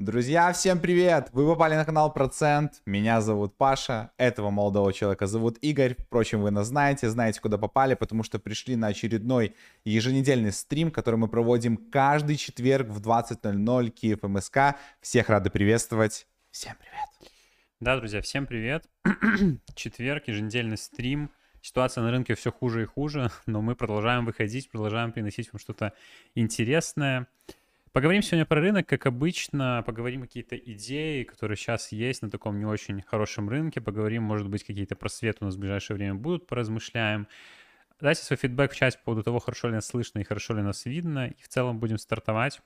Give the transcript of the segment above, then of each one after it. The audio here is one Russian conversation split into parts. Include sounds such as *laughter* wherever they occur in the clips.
Друзья, всем привет! Вы попали на канал Процент. Меня зовут Паша. Этого молодого человека зовут Игорь. Впрочем, вы нас знаете, знаете, куда попали, потому что пришли на очередной еженедельный стрим, который мы проводим каждый четверг в 20.00 Киев МСК. Всех рады приветствовать. Всем привет! Да, друзья, всем привет. *clears throat* Четверг, еженедельный стрим. Ситуация на рынке все хуже и хуже, но мы продолжаем выходить, продолжаем приносить вам что-то интересное. Поговорим сегодня про рынок, как обычно, поговорим какие-то идеи, которые сейчас есть на таком не очень хорошем рынке, поговорим, может быть, какие-то просветы у нас в ближайшее время будут, поразмышляем. Дайте свой фидбэк в чате по поводу того, хорошо ли нас слышно и хорошо ли нас видно, и в целом будем стартовать.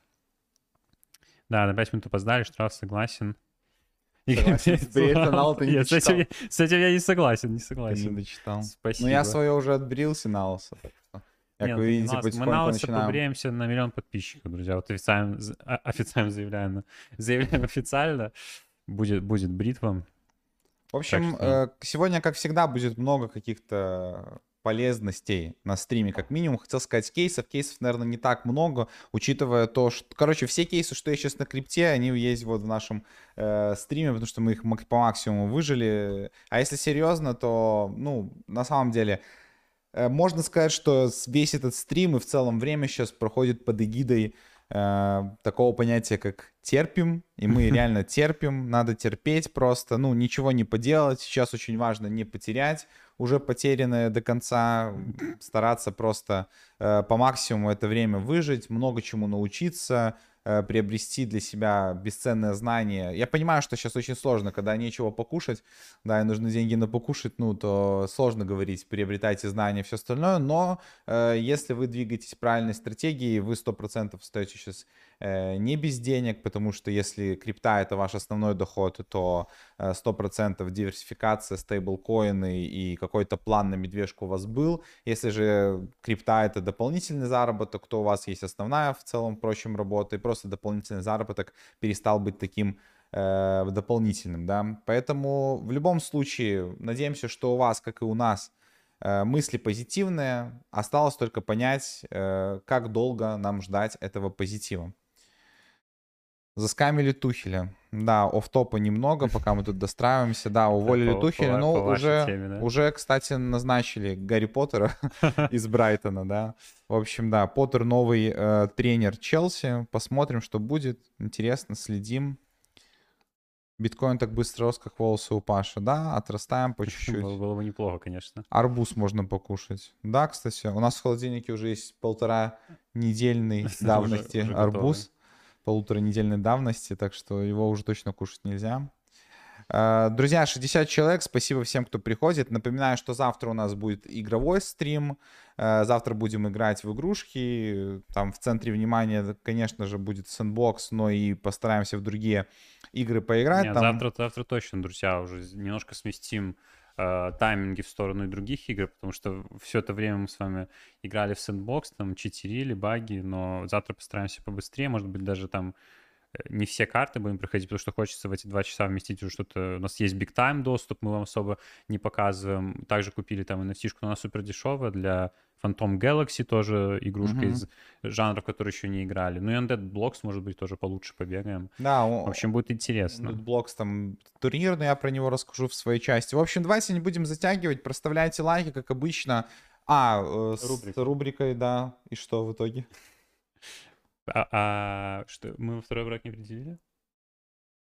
Да, на 5 минут опоздали, штраф согласен. *laughs* Согласен, с канал ты не Нет, с этим, с этим я не согласен, не Ты не согласен. дочитал. Спасибо. Ну, я свое уже отбрился на Алса, так что... Как Нет, вы видите, нас- мы на начинаем... побреемся на миллион подписчиков, друзья. Вот официально, официально заявляем, *laughs* заявляем официально. Будет, будет бритва. В общем, что- э, сегодня, как всегда, будет много каких-то полезностей на стриме, как минимум. Хотел сказать кейсов. Кейсов, наверное, не так много, учитывая то, что... Короче, все кейсы, что есть сейчас на крипте, они есть вот в нашем э, стриме, потому что мы их по максимуму выжили. А если серьезно, то, ну, на самом деле, можно сказать, что весь этот стрим и в целом время сейчас проходит под эгидой э, такого понятия, как терпим, и мы *laughs* реально терпим, надо терпеть просто, ну, ничего не поделать, сейчас очень важно не потерять уже потерянное до конца, стараться просто э, по максимуму это время выжить, много чему научиться, э, приобрести для себя бесценное знание. Я понимаю, что сейчас очень сложно, когда нечего покушать, да, и нужны деньги на покушать, ну, то сложно говорить, приобретайте знания, все остальное, но э, если вы двигаетесь правильной стратегией, вы 100% стоите сейчас э, не без денег, потому что если крипта это ваш основной доход, то э, 100% диверсификация, стейблкоины и какой-то план на медвежку у вас был. Если же крипта это дополнительный заработок, то у вас есть основная в целом, впрочем, работа, и просто дополнительный заработок перестал быть таким э, дополнительным, да. Поэтому в любом случае надеемся, что у вас, как и у нас, э, мысли позитивные. Осталось только понять, э, как долго нам ждать этого позитива. Заскамили Тухеля. Да, офтопа немного, пока мы тут достраиваемся. Да, уволили по- Тухеля. по- по вашей уже, теме, да? уже, кстати, назначили Гарри Поттера *laughs* из Брайтона, да. В общем, да, Поттер новый э, тренер Челси. Посмотрим, что будет. Интересно, следим. Биткоин так быстро рос, как волосы у Паши. Да, отрастаем по *laughs* чуть-чуть. Было, было бы неплохо, конечно. Арбуз можно покушать. Да, кстати, у нас в холодильнике уже есть полтора недельной *laughs* давности арбуз. Полутора недельной давности, так что его уже точно кушать нельзя. Э, Друзья, 60 человек, спасибо всем, кто приходит. Напоминаю, что завтра у нас будет игровой стрим. Э, Завтра будем играть в игрушки. Там в центре внимания, конечно же, будет сэндбокс, но и постараемся в другие игры поиграть. Нет, Там- завтра, завтра точно, друзья, уже немножко сместим э, тайминги в сторону и других игр, потому что все это время мы с вами играли в сэндбокс, там читерили, баги, но завтра постараемся побыстрее, может быть, даже там не все карты будем проходить, потому что хочется в эти два часа вместить уже что-то. У нас есть big time доступ, мы вам особо не показываем. Также купили там NFT но она супер дешевая для Phantom Galaxy тоже игрушка Мгм. из жанров, которые еще не играли. Ну и Undead Blocks, может быть, тоже получше побегаем. Да, о- В общем, будет интересно. Ну, Undead Blocks там турнир, но я про него расскажу в своей части. В общем, давайте не будем затягивать, проставляйте лайки, как обычно. А, э, с рубрикой, да. И что в итоге? А, а что, мы во второй брак не определили?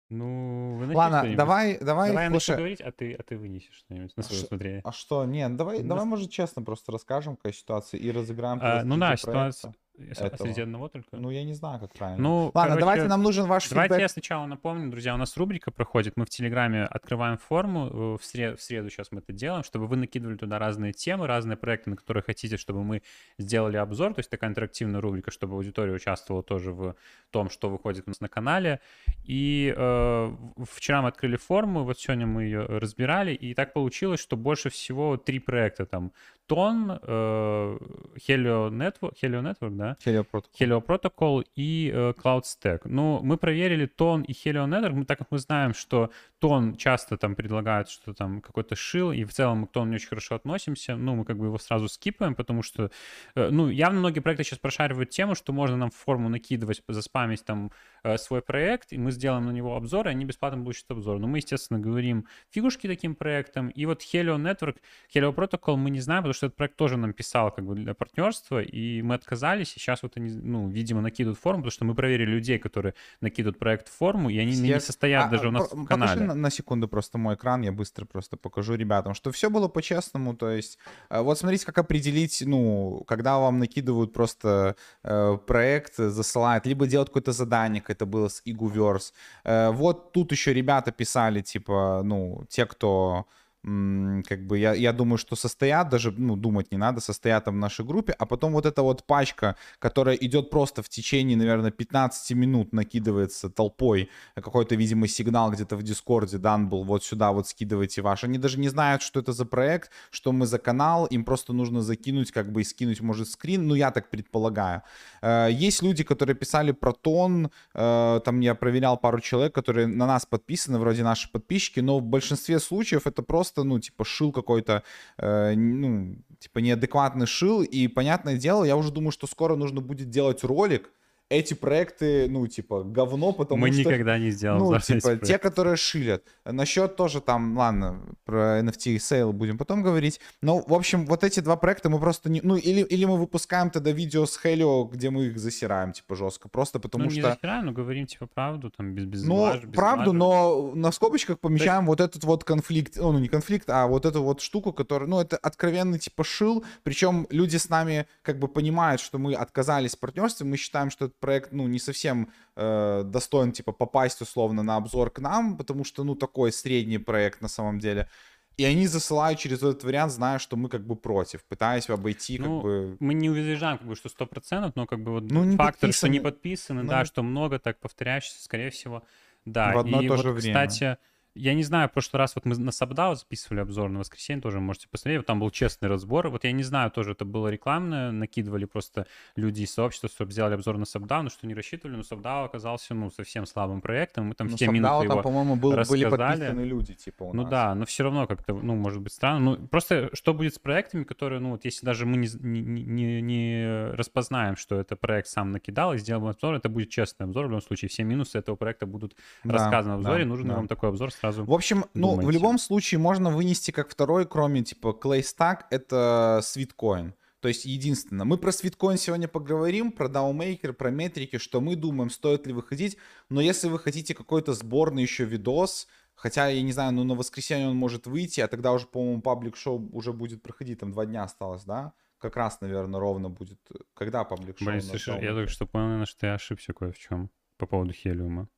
Ну, вы Ладно, давай, давай, Давай слушай. говорить, а ты, а ты вынесешь что-нибудь на свое ш- усмотрение. А что? Нет, давай, Ну, давай, может, честно просто расскажем, какая ситуация, и разыграем. А, ну да, среди А этого. среди одного только? Ну, я не знаю, как правильно. Ну, Ладно, короче, давайте, нам нужен ваш Давайте фидбэк. я сначала напомню, друзья, у нас рубрика проходит, мы в Телеграме открываем форму, э, в среду, в среду сейчас мы это делаем, чтобы вы накидывали туда разные темы, разные проекты, на которые хотите, чтобы мы сделали обзор, то есть такая интерактивная рубрика, чтобы аудитория участвовала тоже в том, что выходит у нас на канале. И э, вчера мы открыли форму, вот сегодня мы ее разбирали, и так получилось, что больше всего три проекта там. Тон, э, Helio Network, Helio Network, да? Helio Protocol. Helio Protocol и э, Cloud Stack. Ну, мы проверили Тон и Helio Network, мы, так как мы знаем, что Тон часто там предлагает что там какой-то шил, и в целом мы к Тону не очень хорошо относимся, ну, мы как бы его сразу скипаем, потому что, э, ну, явно многие проекты сейчас прошаривают тему, что можно нам в форму накидывать, заспамить там э, свой проект, и мы сделаем на него обзор, и они бесплатно получат обзор. Но мы, естественно, говорим фигушки таким проектам, и вот Helio Network, Helio Protocol мы не знаем, потому что этот проект тоже нам писал как бы для партнерства, и мы отказались, сейчас вот они, ну, видимо, накидывают форму, потому что мы проверили людей, которые накидывают проект в форму, и они Я- не состоят А, даже у нас по- в Покажи канале. на, на секунду просто мой экран, я быстро просто покажу ребятам, что все было по-честному, то есть э, вот смотрите, как определить, ну, когда вам накидывают просто э, проект, э, засылают, либо делают какое-то задание, как это было с Iguverse. Э, вот тут еще ребята писали, типа, ну, те, кто как бы я, я думаю, что состоят, даже, ну, думать не надо, состоят там в нашей группе, а потом вот эта вот пачка, которая идет просто в течение, наверное, 15 минут, накидывается толпой, какой-то, видимо, сигнал где-то в Дискорде дан был, вот сюда вот скидывайте ваш. Они даже не знают, что это за проект, что мы за канал, им просто нужно закинуть, как бы, и скинуть, может, скрин, ну, я так предполагаю. Э, Есть люди, которые писали про TON, э, там я проверял пару человек, которые на нас подписаны, вроде наши подписчики, но в большинстве случаев это просто, ну, типа, shill какой-то, э, ну, типа, неадекватный shill, и, понятное дело, я уже думаю, что скоро нужно будет делать ролик, эти проекты, ну, типа, говно, потому мы что... никогда не сделаем Ну, типа, те, которые шилят. Насчет тоже там, ладно, про NFT sale будем потом говорить. Но, в общем, вот эти два проекта мы просто не... Ну, или, или мы выпускаем тогда видео с Helio, где мы их засираем, типа, жестко. Просто потому ну, не что... захераю, но говорим, типа, правду, там, без, без Ну, лаж- без правду, но на скобочках помещаем вот этот вот конфликт, ну, не конфликт, а вот эту вот штуку, которая, ну, это откровенный типа шил, причем люди с нами как бы понимают, что мы отказались в партнерстве, мы считаем, что этот проект, ну, не совсем э, достоин, типа, попасть условно на обзор к нам, потому что, ну, такой средний проект на самом деле. И они засылают через этот вариант, зная, что мы как бы против, пытаясь обойти как Ну, бы... Мы не утверждаем, как бы, что 100%, но как бы вот Ну, не факт, что не подписаны. подписаны, Ну, да, что много так повторяющихся, скорее всего, да. В одно и то вот, же время. кстати, я не знаю, в прошлый раз вот мы на SubDAO записывали обзор на воскресенье, тоже можете посмотреть, вот там был честный разбор. Вот я не знаю, тоже это было рекламное, накидывали просто люди из сообщества, чтобы сделали обзор на SubDAO, но что не рассчитывали, но SubDAO оказался, ну, совсем слабым проектом, мы там Ну, все SubDAO минуты там, его по-моему, был- были рассказали. подписаны люди, типа, у ну нас. да, но все равно как-то, ну, может быть, странно. Ну, просто что будет с проектами, которые, ну, вот если даже мы не, не, не, не распознаем, что это проект сам накидал и сделаем обзор, это будет честный обзор. В любом случае, все минусы этого проекта будут Да, рассказаны в обзоре. да, Нужен да. вам такой обзор сразу. В общем, ну, в любом случае можно вынести как второй, кроме типа Clay Stack, это Sweetcoin. То есть единственное. Мы про Sweetcoin сегодня поговорим, про DAOMaker, про метрики, что мы думаем, стоит ли выходить. Но если вы хотите какой-то сборный еще видос, хотя, я не знаю, ну на воскресенье он может выйти, а тогда уже, по-моему, паблик шоу уже будет проходить, там два дня осталось, да? Как раз, наверное, ровно будет. Когда паблик шоу? Блин, слушай, я только что понял, наверное, что я ошибся кое в чем по поводу хелиума.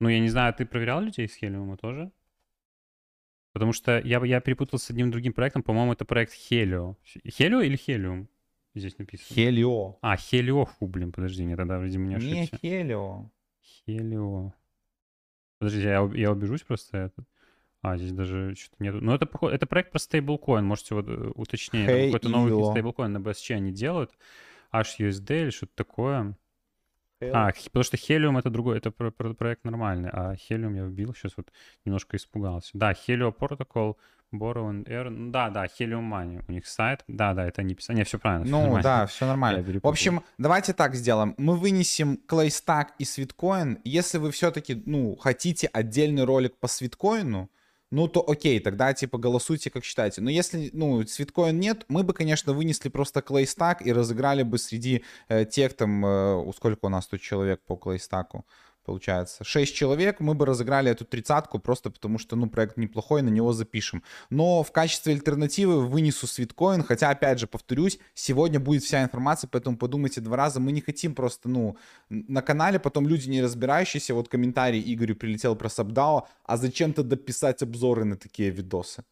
Ну, я не знаю, ты проверял людей с хелиума тоже? Потому что я, я перепутал с одним другим проектом. По-моему, это проект Хелио. Хелио или Хелиум? Здесь написано. Хелио. А, Хелио, фу, блин, подожди, я тогда, видимо, не Не ошибся. Хелио. Хелио. Подожди, я, я убежусь просто. Это... А, здесь даже что-то нету. Ну, это, это проект про стейблкоин, можете вот э, уточнее. Там Какой-то новый стейблкоин на BSC они делают. HUSD или что-то такое. А, потому что Helium это другой, это про- про- проект нормальный, а Helium я вбил, сейчас вот немножко испугался. Да, Helio Protocol, Borrow and Air, ну да, да, Helium Money, у них сайт, да, да, это они писали, не, все правильно. Ну нормально. да, все нормально. В общем, давайте так сделаем. Мы вынесем ClayStack и Sweetcoin. Если вы все-таки, ну, хотите отдельный ролик по Sweetcoin, ну, то окей, тогда, типа, голосуйте, как считаете. Но если, ну, Sweetcoin нет, мы бы, конечно, вынесли просто ClayStack и разыграли бы среди э, тех, там, э, сколько у нас тут человек по ClayStack? Получается, 6 человек, мы бы разыграли эту тридцатку просто потому, что, ну, проект неплохой, на него запишем. Но в качестве альтернативы вынесу Sweetcoin, хотя, опять же, повторюсь, сегодня будет вся информация, поэтому подумайте два раза. Мы не хотим просто, ну, на канале потом люди не разбирающиеся, вот комментарий Игорю прилетел про Сабдао, а зачем тогда писать обзоры на такие видосы?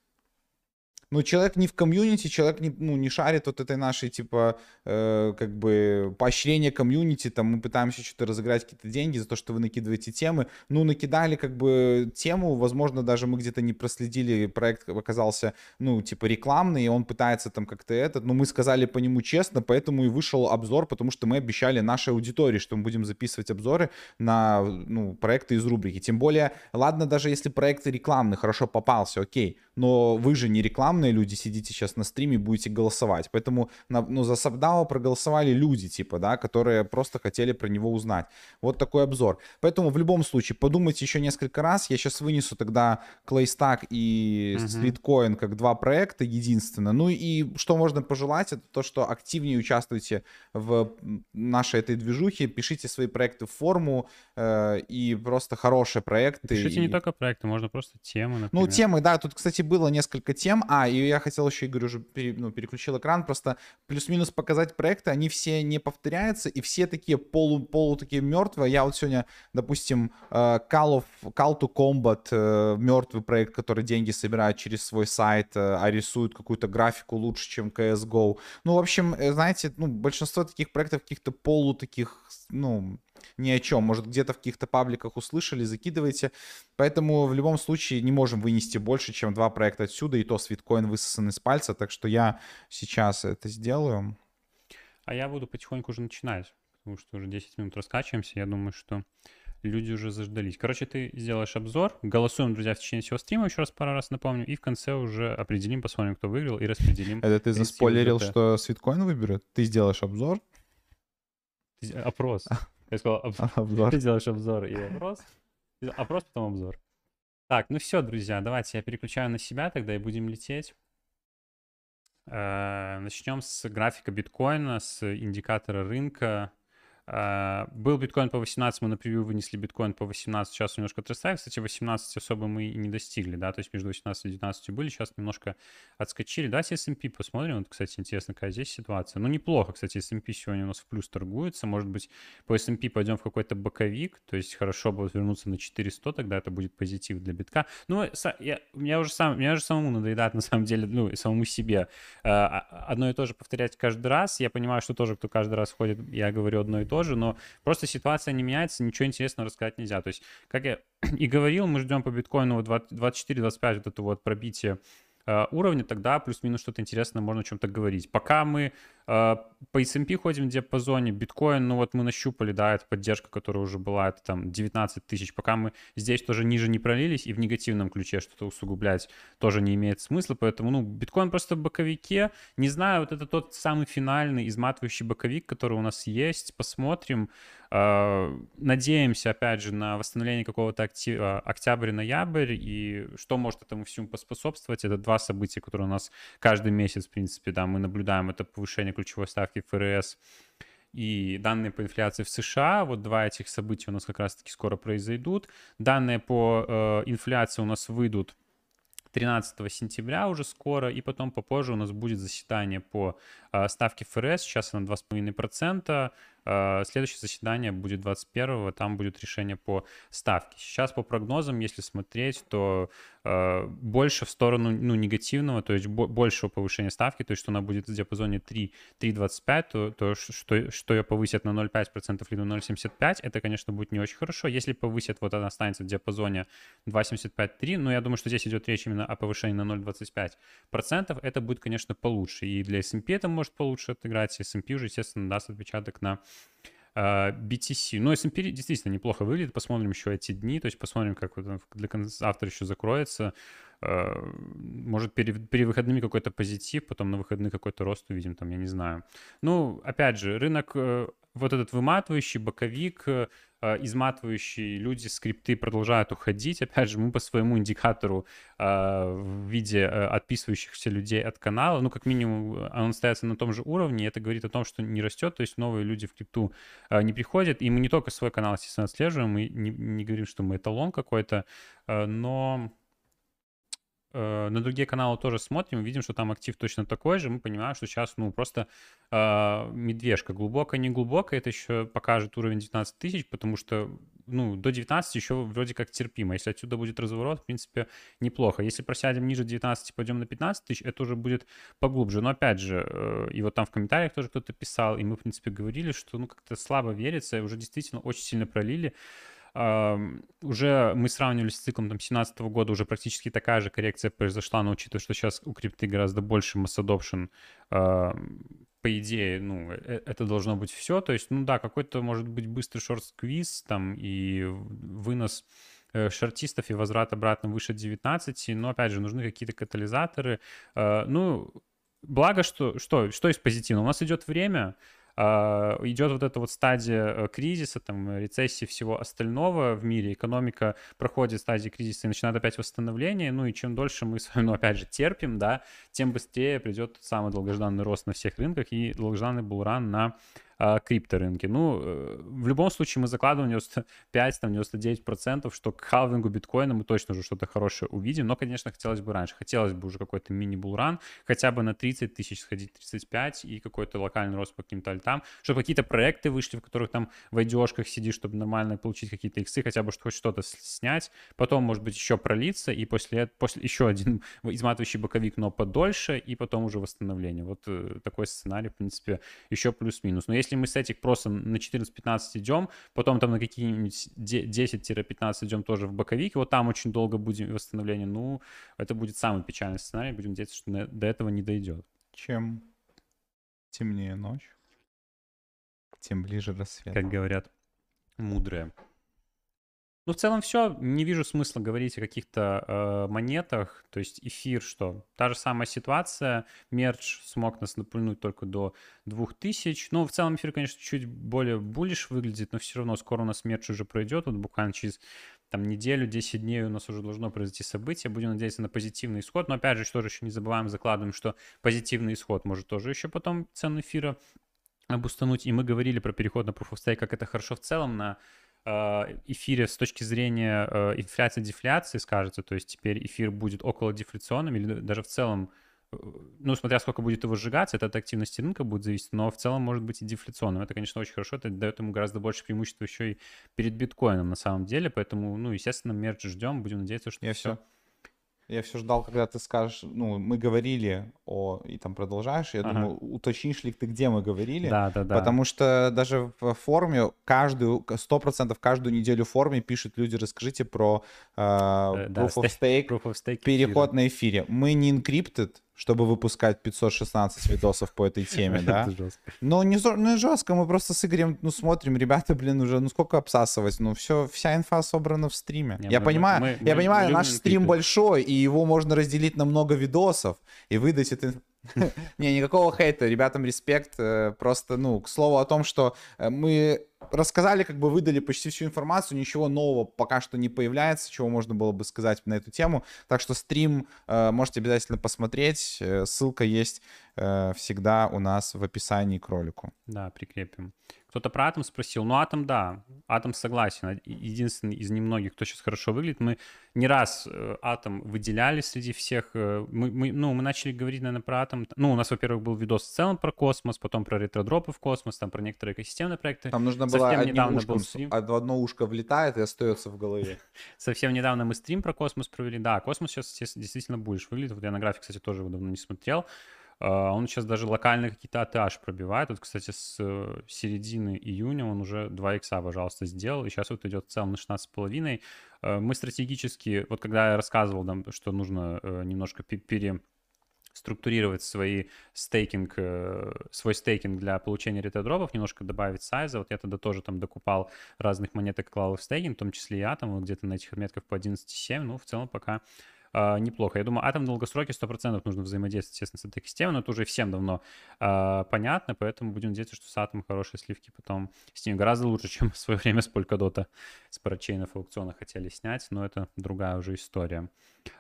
Ну, человек не в комьюнити, человек не, ну, не шарит вот этой нашей, типа, э, как бы, поощрение комьюнити, там, мы пытаемся что-то разыграть, какие-то деньги за то, что вы накидываете темы. Ну, накидали, как бы, тему, возможно, даже мы где-то не проследили, проект оказался, ну, типа, рекламный, и он пытается там как-то этот, но мы сказали по нему честно, поэтому и вышел обзор, потому что мы обещали нашей аудитории, что мы будем записывать обзоры на, ну, проекты из рубрики. Тем более, ладно, даже если проект рекламный, хорошо попался, окей, но вы же не рекламные люди, сидите сейчас на стриме, будете голосовать. Поэтому на, ну, за Сабдао проголосовали люди, типа, да, которые просто хотели про него узнать. Вот такой обзор. Поэтому в любом случае подумайте еще несколько раз. Я сейчас вынесу тогда Claystag и. Sweetcoin как два проекта единственно. Ну и что можно пожелать, это то, что активнее участвуйте в нашей этой движухе, пишите свои проекты в форму э, и просто хорошие проекты. Пишите и... не только проекты, можно просто темы, Ну, например. темы, да, тут, кстати, было несколько тем. А, и я хотел еще, Игорь уже пере, ну, переключил экран, просто плюс-минус показать проекты, они все не повторяются, и все такие полу, полу такие мертвые. Я вот сегодня, допустим, э, Call, of, Call to Combat, э, мертвый проект, который деньги собирает через свой сайт, э, а рисует какую-то графику лучше, чем CSGO. Ну, в общем, знаете, ну, большинство таких проектов каких-то полу таких, ну, ни о чем. Может, где-то в каких-то пабликах услышали, закидывайте. Поэтому в любом случае не можем вынести больше, чем два проекта отсюда, и то свиткоин высосан из пальца. Так что я сейчас это сделаю. А я буду потихоньку уже начинать, потому что уже 10 минут раскачиваемся. Я думаю, что люди уже заждались. Короче, ты сделаешь обзор, голосуем, друзья, в течение всего стрима, еще раз пару раз напомню, и в конце уже определим, посмотрим, кто выиграл, и распределим. Это ты заспойлерил, что свиткоин выберет? Ты сделаешь обзор? Опрос. Я сказал, об... *laughs* обзор. ты делаешь обзор и опрос. Опрос, потом обзор. Так, ну все, друзья, давайте я переключаю на себя тогда и будем лететь. Э, начнем с графика биткоина, с индикатора рынка. А, был биткоин по 18, мы на превью вынесли биткоин по 18, сейчас немножко отрастает. Кстати, 18 особо мы и не достигли, да, то есть между 18 и 19 были, сейчас немножко отскочили. Давайте S&P посмотрим, вот, кстати, интересно, какая здесь ситуация. Ну, неплохо, кстати, S&P сегодня у нас в плюс торгуется, может быть, по S&P пойдем в какой-то боковик, то есть хорошо будет вернуться на 400, тогда это будет позитив для битка. Ну, я, я уже сам, меня уже самому надоедает, *laughs* на самом деле, ну, самому себе а, одно и то же повторять каждый раз. Я понимаю, что тоже, кто каждый раз ходит, я говорю одно и то тоже, но просто ситуация не меняется, ничего интересного рассказать нельзя. То есть, как я *clears throat* и говорил, мы ждем по биткоину 24-25 вот это вот пробитие э, уровня, тогда плюс-минус что-то интересное можно о чем-то говорить. Пока мы а, по S&P ходим в диапазоне, биткоин, ну вот мы нащупали, да, это поддержка, которая уже была, это там 19 тысяч, пока мы здесь тоже ниже не пролились и в негативном ключе что-то усугублять тоже не имеет смысла, поэтому, ну, биткоин просто в боковике, не знаю, вот это тот самый финальный изматывающий боковик, который у нас есть, посмотрим, а, надеемся, опять же, на восстановление какого-то а, октябрь-ноябрь, и что может этому всему поспособствовать, это два события, которые у нас каждый месяц, в принципе, да, мы наблюдаем, это повышение ключевой ставки ФРС и данные по инфляции в США. Вот два этих события у нас как раз-таки скоро произойдут. Данные по э, инфляции у нас выйдут 13 сентября уже скоро, и потом попозже у нас будет заседание по э, ставке ФРС, сейчас она 2,5%, э, следующее заседание будет 21 там будет решение по ставке. Сейчас по прогнозам, если смотреть, то э, больше в сторону ну, негативного, то есть большего повышения ставки, то есть что она будет в диапазоне 3,25, то, то что, что ее повысят на 0,5% или на 0,75, это, конечно, будет не очень хорошо. Если повысят, вот она останется в диапазоне 2,75-3, но я думаю, что здесь идет речь именно о повышении на 0,25%, это будет, конечно, получше. И для S&P это может получше отыграть, S&P уже, естественно, даст отпечаток на BTC. Ну, S&P действительно неплохо выглядит. Посмотрим еще эти дни, то есть посмотрим, как вот для завтра еще закроется. А, может, перед, перед выходными какой-то позитив, потом на выходные какой-то рост увидим, там, я не знаю. Ну, опять же, рынок э, вот этот выматывающий, боковик, э, изматывающие люди, скрипты продолжают уходить. Опять же, мы по своему индикатору э, в виде э, отписывающихся людей от канала, ну, как минимум, он остается на том же уровне, это говорит о том, что не растет, то есть новые люди в крипту не приходят, и мы не только свой канал, естественно, отслеживаем, мы не, не говорим, что мы эталон какой-то, но э, на другие каналы тоже смотрим, видим, что там актив точно такой же, мы понимаем, что сейчас, ну, просто э, медвежка. Глубокая, не глубокая, это еще покажет уровень 19 тысяч, потому что, ну, до 19 еще вроде как терпимо. Если отсюда будет разворот, в принципе, неплохо. Если просядем ниже 19 и пойдем на 15 тысяч, это уже будет поглубже. Но, опять же, э, и вот там в комментариях тоже кто-то писал, и мы, в принципе, говорили, что, ну, как-то слабо верится, уже действительно очень сильно пролили уже мы сравнивали с циклом там 2017 года, уже практически такая же коррекция произошла, но учитывая, что сейчас у крипты гораздо больше mass adoption, по идее, ну, э, это должно быть все. То есть, ну да, какой-то, может быть, быстрый шорт-сквиз там и вынос э, шортистов и возврат обратно выше 19, но, опять же, нужны какие-то катализаторы. Ну, благо, что, что, что из позитивного? У нас идет время, идет вот эта вот стадия э, кризиса, там, рецессии всего остального в мире, экономика проходит стадии кризиса и начинает опять восстановление, ну и чем дольше мы с вами, *laughs* ну, опять же, терпим, да, тем быстрее придет самый долгожданный рост на всех рынках и долгожданный булран на а. Ну, э, в любом случае мы закладываем 95, *laughs* там, 99%, что к халвингу биткоина мы точно уже что-то хорошее увидим, но, конечно, хотелось бы раньше. Хотелось бы уже какой-то мини-булран, хотя бы на 30 тысяч сходить, 35, и какой-то локальный рост по каким-то альтам, чтобы какие-то проекты вышли, в которых там в айдешках сидишь, чтобы нормально получить какие-то иксы, хотя бы хоть что-то снять, потом, может быть, еще пролиться, и после, после еще один *laughs* изматывающий боковик, но подольше, и потом уже восстановление. Вот э, такой сценарий, в принципе, еще плюс-минус. Но если если мы с этих просто на 14-15 идем, потом там на какие-нибудь 10-15 идем тоже в боковик, вот там очень долго будем восстановление, ну, это будет самый печальный сценарий, будем надеяться, что до этого не дойдет. Чем темнее ночь, тем ближе рассвет. Как говорят мудрые. Ну, в целом все. Не вижу смысла говорить о каких-то э, монетах. То есть эфир, что? Та же самая ситуация. Мерч смог нас напульнуть только до 2000. Ну, в целом эфир, конечно, чуть более буллиш выглядит, но все равно скоро у нас мерч уже пройдет. Вот буквально через там неделю, 10 дней у нас уже должно произойти событие. Будем надеяться на позитивный исход. Но опять же, что же еще не забываем, закладываем, что позитивный исход может тоже еще потом цену эфира обустануть. И мы говорили про переход на Proof of Stake, как это хорошо в целом на эфире с точки зрения э, инфляции-дефляции скажется, то есть теперь эфир будет около дефляционным или даже в целом, э, ну, смотря сколько будет его сжигаться, это от активности рынка будет зависеть, но в целом может быть и дефляционным. Это, конечно, очень хорошо, это дает ему гораздо больше преимущества еще и перед биткоином на самом деле, поэтому, ну, естественно, мерч ждем, будем надеяться, что Я все, все я все ждал, когда ты скажешь, ну, мы говорили о, и там продолжаешь, я ага. думаю, уточнишь ли ты, где мы говорили. Да, да, да. Потому что даже в форме каждую, сто процентов каждую неделю в форме пишут люди, расскажите про э, Proof, да, of stake, Proof of Stake, переход эфира. на эфире. Мы не encrypted, чтобы выпускать 516 видосов по этой теме, *laughs* да? Ну, не, ну, жестко, мы просто с Игорем, ну, смотрим, ребята, блин, уже, ну, сколько обсасывать, ну, все, вся инфа собрана в стриме. Не, я мы, понимаю, мы, я мы, понимаю, мы наш стрим большой, и его можно разделить на много видосов и выдать это *laughs* Не, никакого хейта, ребятам респект. Э, просто, ну, к слову о том, что э, мы рассказали, как бы выдали почти всю информацию, ничего нового пока что не появляется, чего можно было бы сказать на эту тему. Так что стрим э, можете обязательно посмотреть. Ссылка есть всегда у нас в описании к ролику. Да, прикрепим. Кто-то про Атом спросил. Ну, Атом, да. Атом согласен. Единственный из немногих, кто сейчас хорошо выглядит. Мы не раз э, Атом выделяли среди всех. Э, мы, мы, ну, мы начали говорить, наверное, про Атом. Ну, у нас, во-первых, был видос в целом про космос, потом про ретродропы в космос, там про некоторые экосистемные проекты. Там нужно было Совсем недавно ушком, был стрим. одно ушко влетает и остается в голове. *laughs* Совсем недавно мы стрим про космос провели. Да, космос сейчас действительно будешь выглядит. Вот я на график, кстати, тоже его давно не смотрел. А, он сейчас даже локально какие-то ATH пробивает. Вот, кстати, с э, середины июня он уже 2 икса, пожалуйста, сделал. И сейчас вот идет в целом на 16,5. А, мы стратегически, вот когда я рассказывал, там, что нужно э, немножко пере структурировать свои стейкинг, э, свой стейкинг для получения ретро-дропов, немножко добавить сайза. Вот я тогда тоже там докупал разных монеток клалов стейкинг, в том числе и атом, вот где-то на этих отметках по 11,7. Ну, в целом пока э, неплохо. Я думаю, атом в долгосроке 100% нужно взаимодействовать, естественно, с этой системой, но это уже всем давно э, понятно, поэтому будем надеяться, что с атомом хорошие сливки потом с ним гораздо лучше, *laughs* чем в свое время с Polkadot, с парачейнов аукциона хотели снять, но это другая уже история.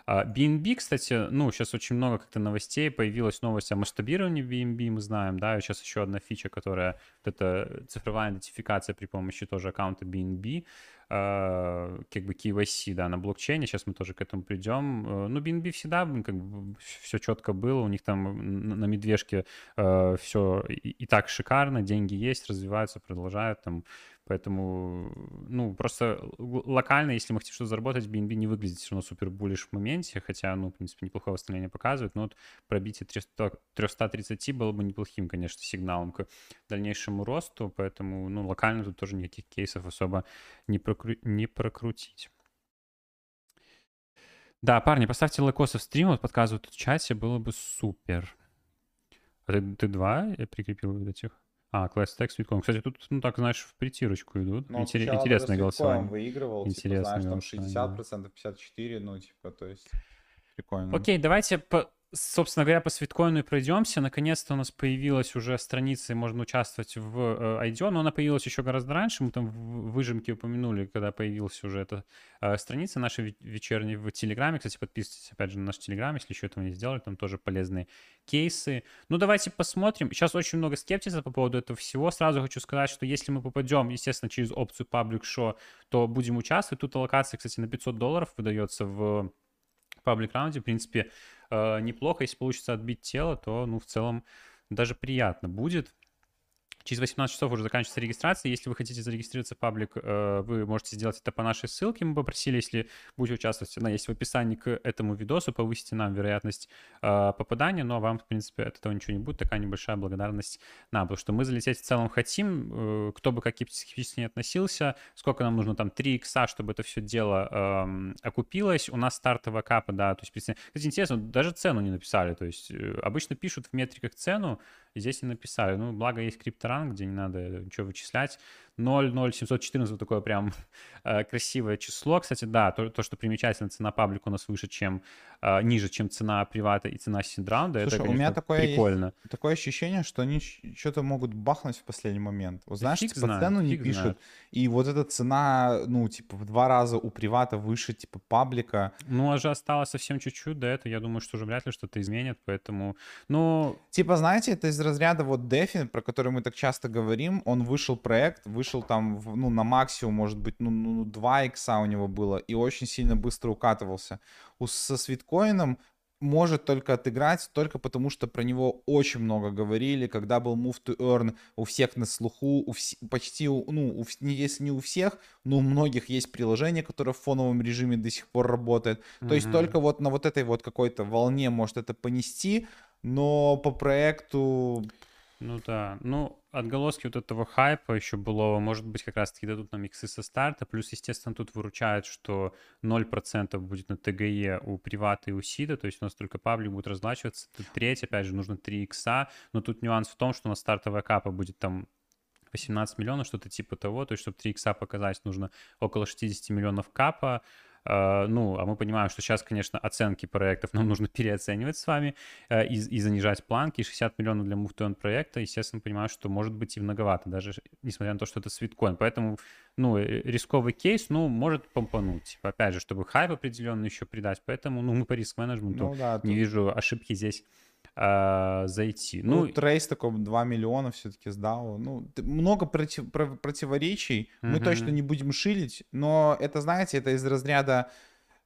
А, BNB, кстати, ну, сейчас очень много как-то новостей, появилась новость о масштабировании BNB, мы знаем, да, и сейчас еще одна фича, которая, вот это цифровая идентификация при помощи тоже аккаунта BNB, как бы KYC, да, на блокчейне, сейчас мы тоже к этому придем. Э, ну, BNB всегда как бы все четко было, у них там на медвежке э, все и так шикарно, деньги есть, развиваются, продолжают там Поэтому, ну, просто локально, если мы хотим что-то заработать, BNB не выглядит все равно супер буллиш в моменте, хотя, ну, в принципе, неплохое восстановление показывает, но вот пробитие 300, 330 было бы неплохим, конечно, сигналом к дальнейшему росту, поэтому, ну, локально тут тоже никаких кейсов особо не, прокру... не прокрутить. Да, парни, поставьте лайкосы в стрим, вот подсказывают в чате, было бы супер. А ты, ты два я прикрепил вот этих? А, Class Tech с. Кстати, тут, ну так, знаешь, в притирочку идут. Ну, Интерес, интересное голосование. выигрывал, Интересное типа, знаешь, там 60%, 54%, ну, типа, то есть прикольно. Окей, давайте по, собственно говоря, по свиткоину и пройдемся. Наконец-то у нас появилась уже страница, и можно участвовать в э, IDO, но она появилась еще гораздо раньше. Мы там в выжимке упомянули, когда появилась уже эта э, страница наша вечерняя в Телеграме. Кстати, подписывайтесь, опять же, на наш Телеграм, если еще этого не сделали. Там тоже полезные кейсы. Ну, давайте посмотрим. Сейчас очень много скептиза по поводу этого всего. Сразу хочу сказать, что если мы попадем, естественно, через опцию Public Show, то будем участвовать. Тут аллокация, кстати, на 500 долларов выдается в паблик раунде. В принципе, э, неплохо. Если получится отбить тело, то, ну, в целом даже приятно будет. Через 18 часов уже заканчивается регистрация. Если вы хотите зарегистрироваться в паблик, э, вы можете сделать это по нашей ссылке. Мы попросили, если будете участвовать, она есть в описании к этому видосу. Повысите нам вероятность э, попадания, но вам, в принципе, от этого ничего не будет. Такая небольшая благодарность нам, потому что мы залететь в целом хотим. Э, кто бы как скептически не относился, сколько нам нужно, там, 3 икса, чтобы это все дело эм, окупилось. У нас стартовая капа, да, то есть, кстати, интересно, даже цену не написали, то есть обычно пишут в метриках цену, и здесь не написали. Ну, благо есть крипторан, где не надо ничего вычислять. 0,0714 вот такое прям *laughs* э, красивое число. Кстати, да, то, то, что примечательно, цена паблика у нас выше, чем э, ниже, чем цена привата и цена синдранда. Слушай, это, конечно, у меня такое прикольно. Есть, такое ощущение, что они что-то могут бахнуть в последний момент. Вот, знаешь, фиг типа знает, цену не пишут, знает. и вот эта цена, ну, типа в два раза у привата выше, типа паблика. Ну, а же осталось совсем чуть-чуть до этого. Я думаю, что уже вряд ли что-то изменит, поэтому, ну... Типа, знаете, это из разряда вот DeFi, про который мы так часто говорим, он вышел проект, вышел там, в, ну, на максимум, может быть, ну, ну 2 икса у него было, и очень сильно быстро укатывался. У, со свиткоином может только отыграть, только потому что про него очень много говорили, когда был Move to Earn у всех на слуху, у вс... почти, у, ну, у, если не у всех, но у многих есть приложение, которое в фоновом режиме до сих пор работает. Mm-hmm. То есть только вот на вот этой вот какой-то волне может это понести, но по проекту ну да, ну отголоски вот этого хайпа еще было, может быть, как раз-таки дадут нам иксы со старта, плюс, естественно, тут выручает, что 0% будет на ТГЕ у привата и у сида, то есть у нас только паблик будет разлачиваться, треть, опять же, нужно 3 икса, но тут нюанс в том, что у нас стартовая капа будет там 18 миллионов, что-то типа того, то есть чтобы 3 икса показать, нужно около 60 миллионов капа, ну, а мы понимаем, что сейчас, конечно, оценки проектов нам нужно *laughs* переоценивать с вами э, и, и занижать планки. 60 миллионов для Earn проекта, естественно, понимаю, что может быть и многовато, даже несмотря на то, что это свиткоин. Поэтому, ну, э, рисковый кейс, ну, может помпануть. Опять же, чтобы хайп определенный еще придать. Поэтому, ну, мы по риск-менеджменту ну, да, не тут... вижу ошибки здесь э, зайти. Ну, ну трейс такой 2 миллиона все-таки сдал. Ну, много против, противоречий. Mm-hmm. Мы точно не будем шилить, но это, знаете, это из разряда...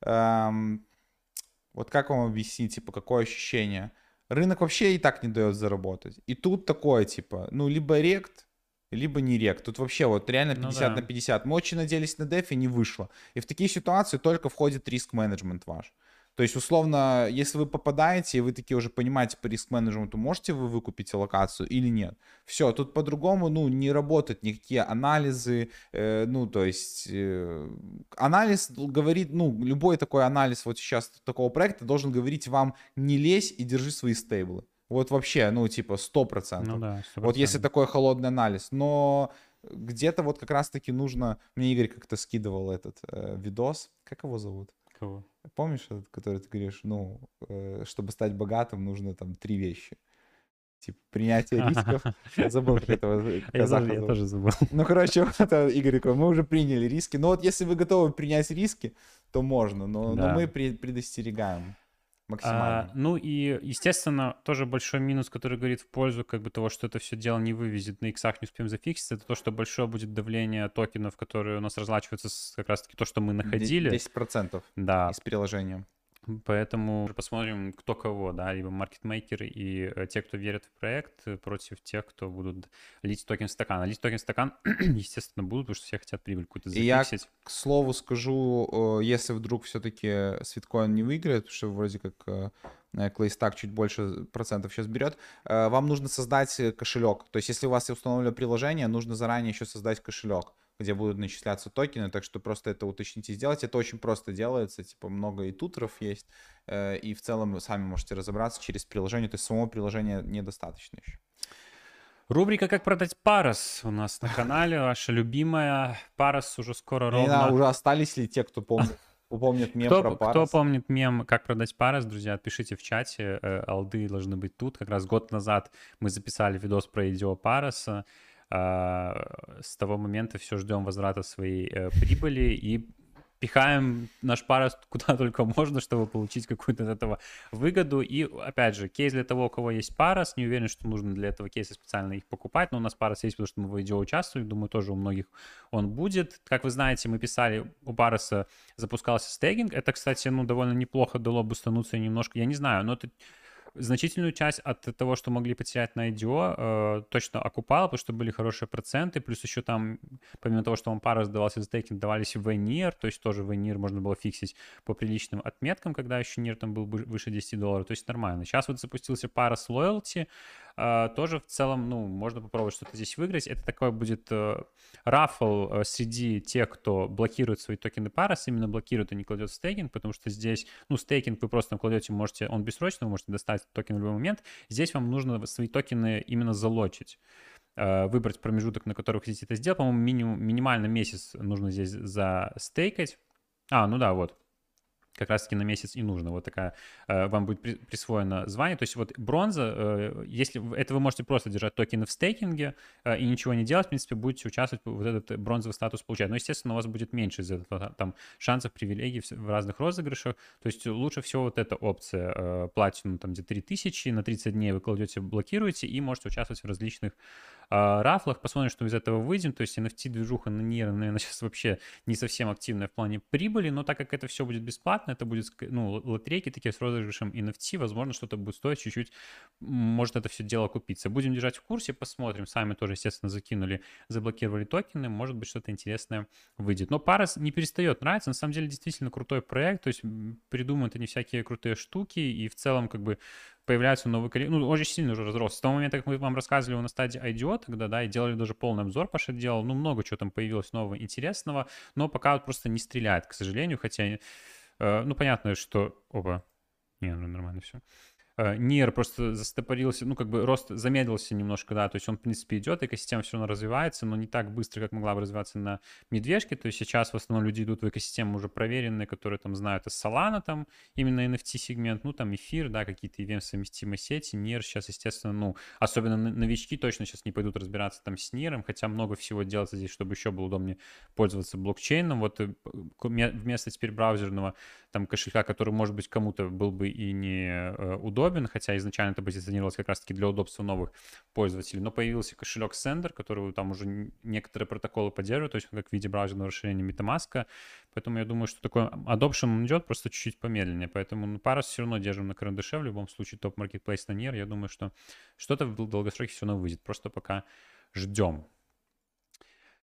Эм, вот как вам объяснить, типа, какое ощущение? Рынок вообще и так не дает заработать. И тут такое, типа, ну, либо рект, либо не рек. Тут вообще вот реально 50 ну, да. на 50. Мы очень надеялись на дефи, не вышло. И в такие ситуации только входит риск-менеджмент ваш. То есть, условно, если вы попадаете, и вы такие уже понимаете по риск-менеджменту, можете вы выкупить локацию или нет. Все, тут по-другому, ну, не работают никакие анализы, э, ну, то есть, э, анализ говорит, ну, любой такой анализ вот сейчас такого проекта должен говорить вам, не лезь и держи свои стейблы. Вот вообще, ну, типа, 100%. Ну, да, 100%. Вот если такой холодный анализ. Но где-то вот как раз-таки нужно... Мне Игорь как-то скидывал этот э, видос. Как его зовут? Кого? Помнишь, этот, который ты говоришь, ну, э, чтобы стать богатым, нужно там три вещи. Типа принятие *laughs* рисков. Я забыл, как этого казаха Я тоже забыл. *laughs* Ну, короче, это Игорь такой, мы уже приняли риски. Но вот если вы готовы принять риски, то можно. Но, но мы пред- предостерегаем А, максимально. ну и, естественно, тоже большой минус, который говорит в пользу как бы того, что это все дело не вывезет, на иксах не успеем зафиксить, это то, что большое будет давление токенов, которые у нас разлачиваются с как раз-таки то, что мы находили. 10% Да, из приложения. Поэтому посмотрим, кто кого, да, либо маркетмейкеры и э, те, кто верит в проект, э, против тех, кто будут лить токен в стакан. А лить токен в стакан, *clears throat* естественно, будут, потому что все хотят прибыль какую-то И я зафиксить. К слову скажу, э, если вдруг все-таки Свиткоин не выиграет, потому что вроде как Claystак чуть больше процентов сейчас берет, вам нужно создать кошелек. То есть если у вас установлено приложение, нужно заранее еще создать кошелек где будут начисляться токены, так что просто это уточните, сделать. Это очень просто делается, типа много и тутеров есть, э, и в целом вы сами можете разобраться через приложение, то есть самого приложения недостаточно еще. Рубрика «Как продать парус» у нас на канале, ваша любимая. Парус уже скоро ровно. уже остались ли те, кто помнит, помнит мем Кто, про кто Парус? помнит мем «Как продать парус», друзья, пишите в чате. э, Алды должны быть тут. Как раз год назад мы записали видос про идео паруса. А, С того момента все ждем возврата своей э, прибыли и пихаем наш парус *laughs* куда только можно, чтобы получить какую-то от этого выгоду. И, опять же, кейс для того, у кого есть парус, не уверен, что нужно для этого кейса специально их покупать, но у нас парус есть, потому что мы в IDO участвуем, думаю, тоже у многих он будет. Как вы знаете, мы писали, у паруса запускался стейкинг. Это, кстати, ну, довольно неплохо дало бустануться немножко, я не знаю, но это значительную часть от того, что могли потерять на IDO, э, точно окупало, потому что были хорошие проценты, плюс еще там, помимо того, что вам пара сдавался за стейкинг, давались в NIR, то есть тоже в NIR можно было фиксить по приличным отметкам, когда еще NEAR там был бы- выше 10 долларов, то есть нормально. Сейчас вот запустился Paras Loyalty, тоже в целом, ну, можно попробовать что-то здесь выиграть. Это такой будет э, raffle э, среди тех, кто блокирует свои токены Paras, именно блокирует, а не кладет в стейкинг, потому что здесь, ну, стейкинг вы просто там кладете, можете, он бессрочный, вы можете достать токен в любой момент. Здесь вам нужно свои токены именно залочить э, выбрать промежуток, на который вы хотите это сделать. По-моему, минимум, минимально месяц нужно здесь застейкать. А, ну да, вот. Как раз-таки на месяц и нужно. Вот такая э, вам будет при- присвоено звание. То есть вот бронза, э, если это вы можете просто держать токены в стейкинге э, и ничего не делать, в принципе, будете участвовать, вот этот бронзовый статус получать. Но, естественно, у вас будет меньше из этого там шансов, привилегий в, разных розыгрышах. То есть лучше всего вот эта опция платину там где 3000, на 30 дней вы кладете, блокируете и можете участвовать в различных рафлах. Посмотрим, что из этого выйдем. То есть NFT-движуха на Nier, наверное, сейчас вообще не совсем активная в плане прибыли, но так как это все будет бесплатно, это будет ну, лотерейки такие с розыгрышем NFT, возможно, что-то будет стоить чуть-чуть, может это все дело купиться. Будем держать в курсе, посмотрим. Сами тоже, естественно, закинули, заблокировали токены, может быть, что-то интересное выйдет. Но Парас не перестает нравиться, на самом деле действительно крутой проект, то есть м, придумают они всякие крутые штуки, и в целом как бы появляются новые коллекции. Ну, очень сильно уже разрос. С того момента, как мы вам рассказывали на стадии IDO тогда, да, и делали даже полный обзор, Паша делал, ну, много чего там появилось нового, интересного, но пока вот просто не стреляет, к сожалению, хотя, э, ну, понятно, что... Опа, не, ну, нормально все. Нир просто застопорился, ну, как бы рост замедлился немножко, да, то есть он, в принципе, идет, экосистема все равно развивается, но не так быстро, как могла бы развиваться на медвежке, то есть сейчас в основном люди идут в экосистему уже проверенные, которые там знают из Solana, там именно NFT-сегмент, ну, там эфир, да, какие-то ивент-совместимые сети, Нир сейчас, естественно, ну, особенно новички точно сейчас не пойдут разбираться там с Ниром, хотя много всего делается здесь, чтобы еще было удобнее пользоваться блокчейном, вот э, вместо теперь браузерного там кошелька, который, может быть, кому-то был бы и не э, удобен, хотя изначально это позиционировалось как раз-таки для удобства новых пользователей. Но появился кошелек Sender, который там уже некоторые протоколы поддерживает, то есть как в виде браузерного расширения MetaMask. Поэтому я думаю, что такой adoption идет просто чуть-чуть помедленнее. Поэтому ну, парус все равно держим на карандаше. В любом случае топ-маркетплейс на NIR. Я думаю, что что-то в дол- долгосроке все равно выйдет. Просто пока ждем.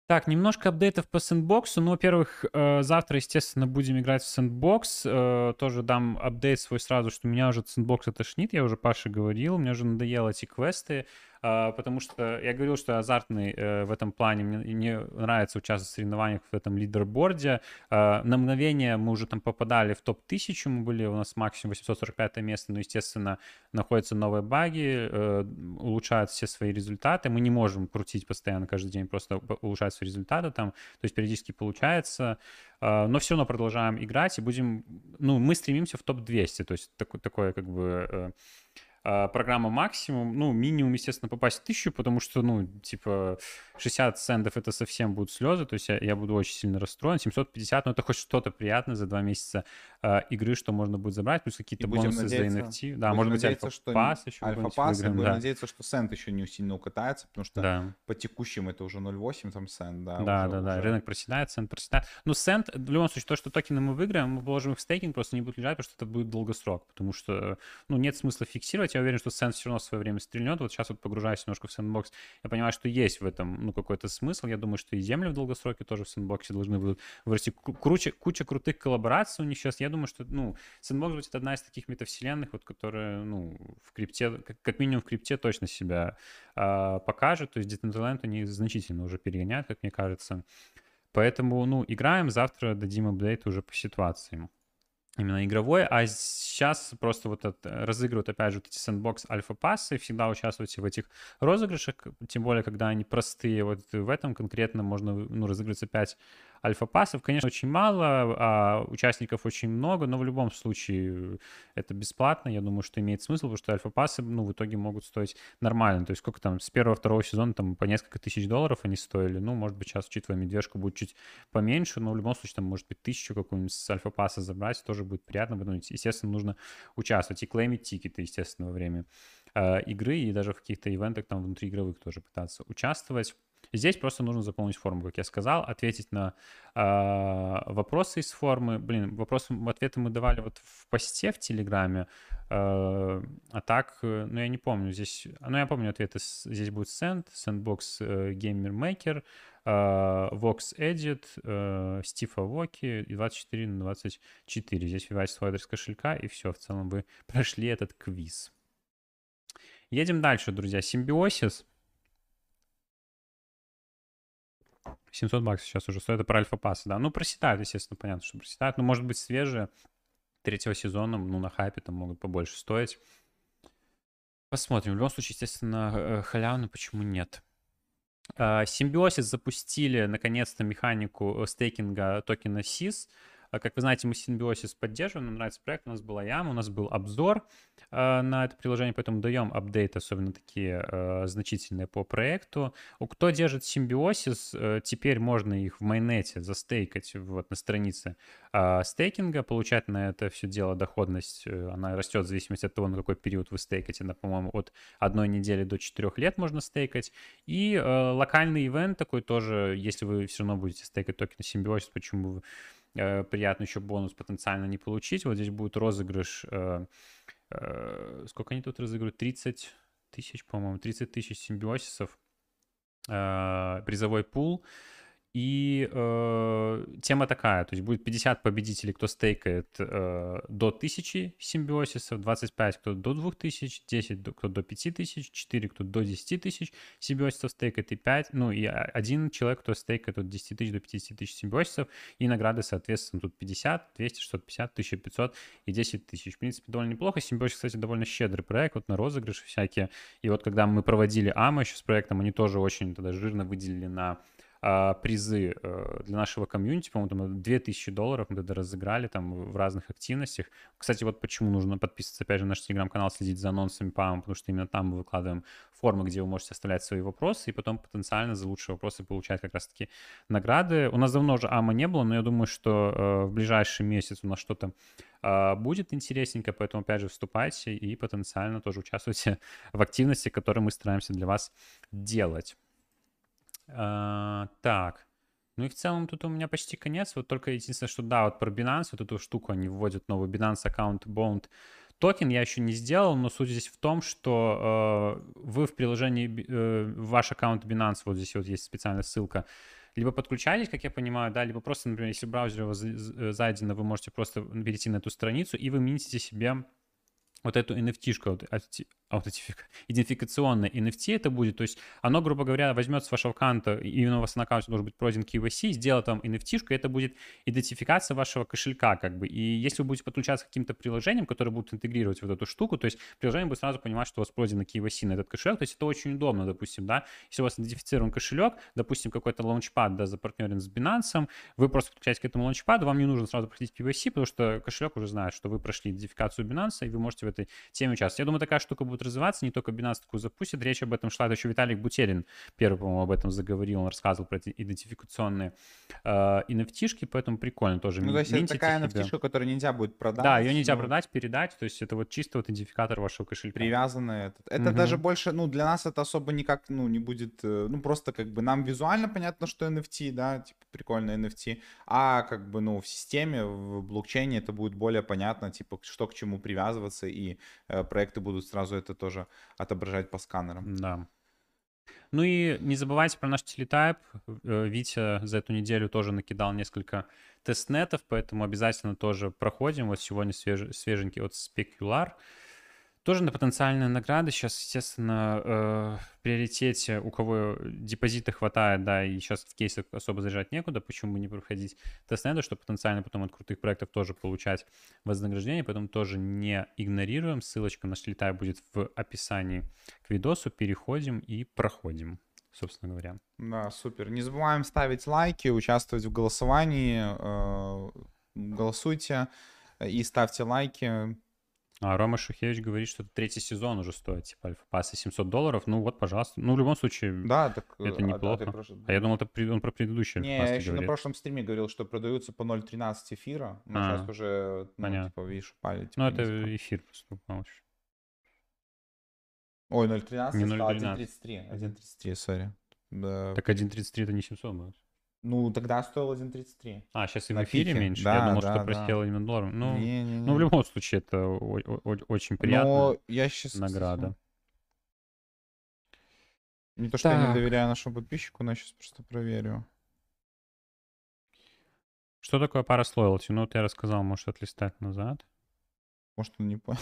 Так, немножко апдейтов по сэндбоксу. Ну, во-первых, э, завтра, естественно, будем играть в сэндбокс. Э, Тоже дам апдейт свой сразу, что меня уже от сэндбокса тошнит. Я уже Паше говорил, мне уже надоело эти квесты. А, Потому что я говорил, что азартный э, в этом плане. Мне, мне нравится участвовать в соревнованиях в этом лидерборде. А, На мгновение мы уже там попадали в топ-1000. Мы были, у нас максимум 845 место. Но, естественно, находятся новые баги, э, улучшают все свои результаты. Мы не можем крутить постоянно каждый день, просто улучшать свои результаты там. То есть периодически получается. А, Но все равно продолжаем играть и будем... Ну, мы стремимся в топ-200. То есть такое, такое как бы... э, программа максимум, ну, минимум, естественно, попасть в тысячу, потому что, ну, типа, 60 центов это совсем будут слезы, то есть я, я буду очень сильно расстроен. 750, ну, это хоть что-то приятное за два месяца э, игры, что можно будет забрать, плюс какие-то бонусы за NFT. Да, может быть, альфа-пас еще Альфа-пас, будем да. надеяться, что цент еще не сильно укатается, потому что да. по текущим это уже 0.8 там цент, да. Да, уже, да, да, рынок проседает, цент проседает. Ну, цент, в любом случае, то, что токены мы выиграем, мы положим их в стейкинг, просто не будут лежать, потому что это будет долгосрок, потому что, ну, нет смысла фиксировать. Я уверен, что цент все равно в свое время стрельнет. Вот сейчас вот погружаюсь немножко в сэндбокс, я понимаю, что есть в этом, ну, какой-то смысл. Я думаю, что и земли в долгосроке тоже в сэндбоксе должны будут вырасти. Круче, куча крутых коллабораций у них сейчас. Я думаю, что, ну, сэндбокс будет одна из таких метавселенных, вот, которая, ну, в крипте, как, как минимум в крипте точно себя э, покажет. То есть Decentraland они значительно уже перегоняют, как мне кажется. Поэтому, ну, играем, завтра дадим апдейт уже по ситуации именно игровой, а сейчас просто вот это, разыгрывают, опять же, вот эти сэндбокс альфа-пассы, всегда участвуйте в этих розыгрышах, тем более, когда они простые, вот в этом конкретно можно, ну, разыгрываться 5 альфа-пассов, конечно, очень мало, а участников очень много, но в любом случае это бесплатно. Я думаю, что имеет смысл, потому что альфа-пассы, ну, в итоге могут стоить нормально. То есть сколько там, с первого-второго сезона там по несколько тысяч долларов они стоили. Ну, может быть, сейчас, учитывая медвежку, будет чуть поменьше, но в любом случае там, может быть, тысячу какую-нибудь с альфа-пасса забрать, тоже будет приятно. Поэтому, естественно, нужно участвовать и клеймить тикеты, естественно, во время э, игры и даже в каких-то ивентах там внутриигровых тоже пытаться участвовать. Здесь просто нужно заполнить форму, как я сказал, ответить на э, вопросы из формы. Блин, вопросы, ответы мы давали вот в посте в Телеграме, э, а так, э, ну я не помню, здесь, ну я помню ответы, здесь будет Send, Sandbox э, Gamer Maker, э, Vox Edit, э, Steve Aoki и 24 на 24. Здесь вводите свой адрес кошелька, и все, в целом вы *laughs* прошли этот квиз. Едем дальше, друзья. Симбиосис. 700 баксов сейчас уже стоит. Это про альфа-пассы, да. Ну, проседают, естественно, понятно, что проседают. Но, может быть, свежие третьего сезона, ну, на хайпе там могут побольше стоить. Посмотрим. В любом случае, естественно, э, халявно, почему нет? А, Симбиосис запустили, наконец-то, механику э, стейкинга токена SIS. А, как вы знаете, мы Symbiosis поддерживаем, нам нравится проект, у нас была яма, у нас был обзор э, на это приложение, поэтому даем апдейты, особенно такие э, значительные по проекту. Кто держит Symbiosis, э, теперь можно их в майонете застейкать вот на странице стейкинга, получать на это все дело доходность, э, она растет в зависимости от того, на какой период вы стейкаете, на, по-моему, от одной недели до четырех лет можно стейкать. И э, локальный ивент такой тоже, если вы все равно будете стейкать токены Symbiosis, почему вы э, приятно еще бонус потенциально не получить. Вот здесь будет розыгрыш. Э, э, сколько они тут разыгрывают? 30 тысяч, по-моему, 30 тысяч симбиосисов. Призовой пул. И э, тема такая, то есть будет 50 победителей, кто стейкает э, до 1000 симбиосисов, 25 кто до 2000, 10 кто до 5000, 4 кто до 10 тысяч симбиосисов стейкает и 5, ну и один человек, кто стейкает от 10 тысяч до 50 тысяч симбиосисов, и награды, соответственно, тут 50, 200, 650, 1500 и 10 тысяч. В принципе, довольно неплохо. Симбиосис, кстати, довольно щедрый проект, вот на розыгрыши всякие. И вот когда мы проводили АМА еще с проектом, они тоже очень тогда жирно выделили на а, призы э, для нашего комьюнити, по-моему, там 2000 долларов мы тогда разыграли там в разных активностях. Кстати, вот почему нужно подписываться, опять же, на наш телеграм-канал, следить за анонсами ПАМ, потому что именно там мы выкладываем формы, где вы можете оставлять свои вопросы, и потом потенциально за лучшие вопросы получать как раз-таки награды. У нас давно уже АМА не было, но я думаю, что э, в ближайший месяц у нас что-то э, будет интересненько, поэтому, опять же, вступайте и потенциально тоже участвуйте *laughs* в активности, которые мы стараемся для вас делать. А, так. Ну и в целом тут у меня почти конец. Вот только единственное, что да, вот про Binance, вот эту штуку они вводят новый Binance аккаунт Bond токен я еще не сделал, но суть здесь в том, что э, вы в приложении, э, ваш аккаунт Binance, вот здесь вот есть специальная ссылка, либо подключаетесь, как я понимаю, да, либо просто, например, если в браузере у вас зайдено, вы можете просто перейти на эту страницу, и вы минтите себе вот эту NFT-шку, аутентифик... идентификационное NFT это будет, то есть оно, грубо говоря, возьмет с вашего аккаунта, именно у вас на аккаунте должен быть пройден KYC, сделает там NFT-шку, это будет идентификация вашего кошелька, как бы. И если вы будете подключаться к каким-то приложениям, которые будут интегрировать вот эту штуку, то есть приложение будет сразу понимать, что у вас пройдено KYC на этот кошелек, то есть это очень удобно, допустим, да, если у вас идентифицирован кошелек, допустим, какой-то лаунчпад, да, запартнерен с Binance, вы просто подключаетесь к этому лаунчпаду, вам не нужно сразу проходить KYC, потому что кошелек уже знает, что вы прошли идентификацию Binance, и вы можете в этой теме участвовать. Я думаю, такая штука будет развиваться, не только Binance такую запустит, речь об этом шла, это еще Виталик Бутерин первый, по-моему, об этом заговорил, он рассказывал про эти идентификационные э, NFT-шки, поэтому прикольно тоже. Ну, то есть это такая NFT, которую нельзя будет продать. Да, ее нельзя ну... продать, передать, то есть это вот чисто вот идентификатор вашего кошелька. Привязанный этот. Это угу. даже больше, ну, для нас это особо никак, ну, не будет, э, ну, просто как бы нам визуально понятно, что NFT, да, типа прикольно NFT, а как бы, ну, в системе, в блокчейне это будет более понятно, типа, что к чему привязываться, и э, проекты будут сразу это тоже отображать по сканерам. Да. Ну и не забывайте про наш телетайп. Э, Витя за эту неделю тоже накидал несколько тестнетов, поэтому обязательно тоже проходим. Вот сегодня свеж... свеженький от Specular. Тоже на потенциальные награды. Сейчас, естественно, э, в приоритете, у кого депозита хватает, да, и сейчас в кейсах особо заряжать некуда, почему бы не проходить тестнеты, чтобы потенциально потом от крутых проектов тоже получать вознаграждение, поэтому тоже не игнорируем. Ссылочка на шлитай будет в описании к видосу. Переходим и проходим собственно говоря. Да, супер. Не забываем ставить лайки, участвовать в голосовании. Э, голосуйте и ставьте лайки. А Рома Шухевич говорит, что третий сезон уже стоит, типа, альфа-пасса 700 долларов. Ну вот, пожалуйста. Ну, в любом случае, да, так, это неплохо. А, да, прош... а я думал, это он про предыдущий Не, я еще говорит. на прошлом стриме говорил, что продаются по 0.13 эфира. Но а, сейчас уже, ну, понятно. типа, видишь, упали. Типа, ну, это низко. эфир просто упал Ой, 0.13, не 1.33. 1.33, сори. Так 1.33 это не 700 будет. Ну, тогда стоил 1.33. А, сейчас и в эфире пике. меньше? Да, Я думал, да, что да. просел именно долларом. Ну, не, не, не. ну, в любом случае, это очень приятно. Но я сейчас... Награда. Не то, что так. я не доверяю нашему подписчику, но я сейчас просто проверю. Что такое пара с loyalty? Ну, вот я рассказал, может, отлистать назад. Может, он не понял.